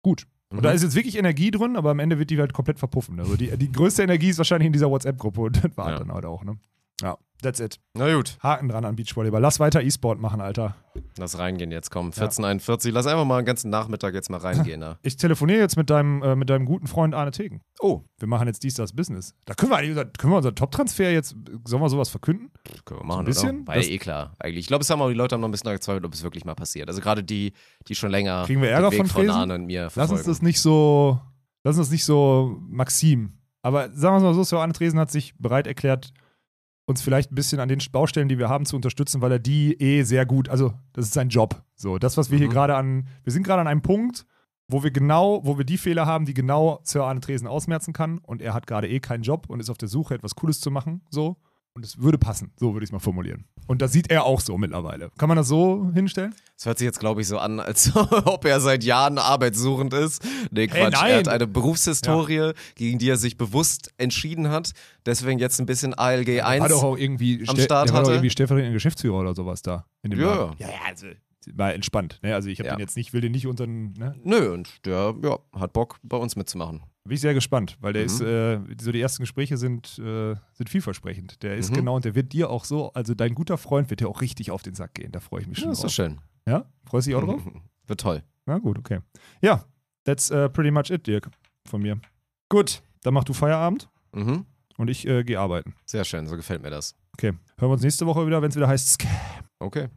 gut. Und Mhm. da ist jetzt wirklich Energie drin, aber am Ende wird die halt komplett verpuffen. Also die, die größte Energie ist wahrscheinlich in dieser WhatsApp-Gruppe und das war Ja. dann halt auch, ne? Ja, that's it. Na gut, Haken dran an Beachvolleyball. Lass weiter E-Sport machen, Alter. lass reingehen jetzt, komm. 1441. Lass einfach mal einen ganzen Nachmittag jetzt mal reingehen. Da. [LAUGHS] Ich telefoniere jetzt mit deinem, äh, mit deinem guten Freund Arne Tegen. Oh, Wir machen jetzt dies, das Business. Da können wir eigentlich, unser- können wir unseren Top-Transfer jetzt, sollen wir sowas verkünden? können wir machen, ein bisschen? oder? War ja eh klar. Eigentlich. Ich glaube, es haben auch die Leute haben noch ein bisschen gezweifelt, ob es wirklich mal passiert. Also gerade die, die schon länger Kriegen wir Ärger den von Fresen? Arne und mir Lass verfolgen. uns das nicht so, lass uns das nicht so Maxim. Aber sagen wir es mal so, Sir Arne Tresen hat sich bereit erklärt, uns vielleicht ein bisschen an den Baustellen, die wir haben, zu unterstützen, weil er die eh sehr gut, also das ist sein Job. So, das, was wir hier Mhm. gerade an, wir sind gerade an einem Punkt, wo wir genau, wo wir die Fehler haben, die genau Sir Arne Tresen ausmerzen kann. Und er hat gerade eh keinen Job und ist auf der Suche, etwas Cooles zu machen. So. Und es würde passen, so würde ich es mal formulieren. Und das sieht er auch so mittlerweile. Kann man das so hinstellen? Es hört sich jetzt, glaube ich, so an, als [LAUGHS] ob er seit Jahren arbeitssuchend ist. Nee, Quatsch. nein. Er hat eine Berufshistorie, gegen die er sich bewusst entschieden hat. Deswegen jetzt ein bisschen ALG 1. War doch auch irgendwie, am ste- Start der war doch irgendwie stellvertretender Geschäftsführer oder sowas da. In dem Ja. Laden. ja, ja, also war entspannt. Ne? Also ich habe Ja. den jetzt nicht, will den nicht unter den, ne? Nö, und der ja, hat Bock, bei uns mitzumachen. Bin ich sehr gespannt, weil der Mhm. ist, äh, so die ersten Gespräche sind, äh, sind vielversprechend. Der ist Mhm. genau und der wird dir auch so, also dein guter Freund wird dir auch richtig auf den Sack gehen. Da freue ich mich Ja, schon ist doch drauf. schön. Ja? Freust du dich auch drauf? [LAUGHS] Wird toll. Na gut, okay. Ja, that's uh, pretty much it, Dirk, von mir. Gut, dann mach du Feierabend Mhm. und ich äh, gehe arbeiten. Sehr schön, so gefällt mir das. Okay, hören wir uns nächste Woche wieder, wenn es wieder heißt Scam. Okay.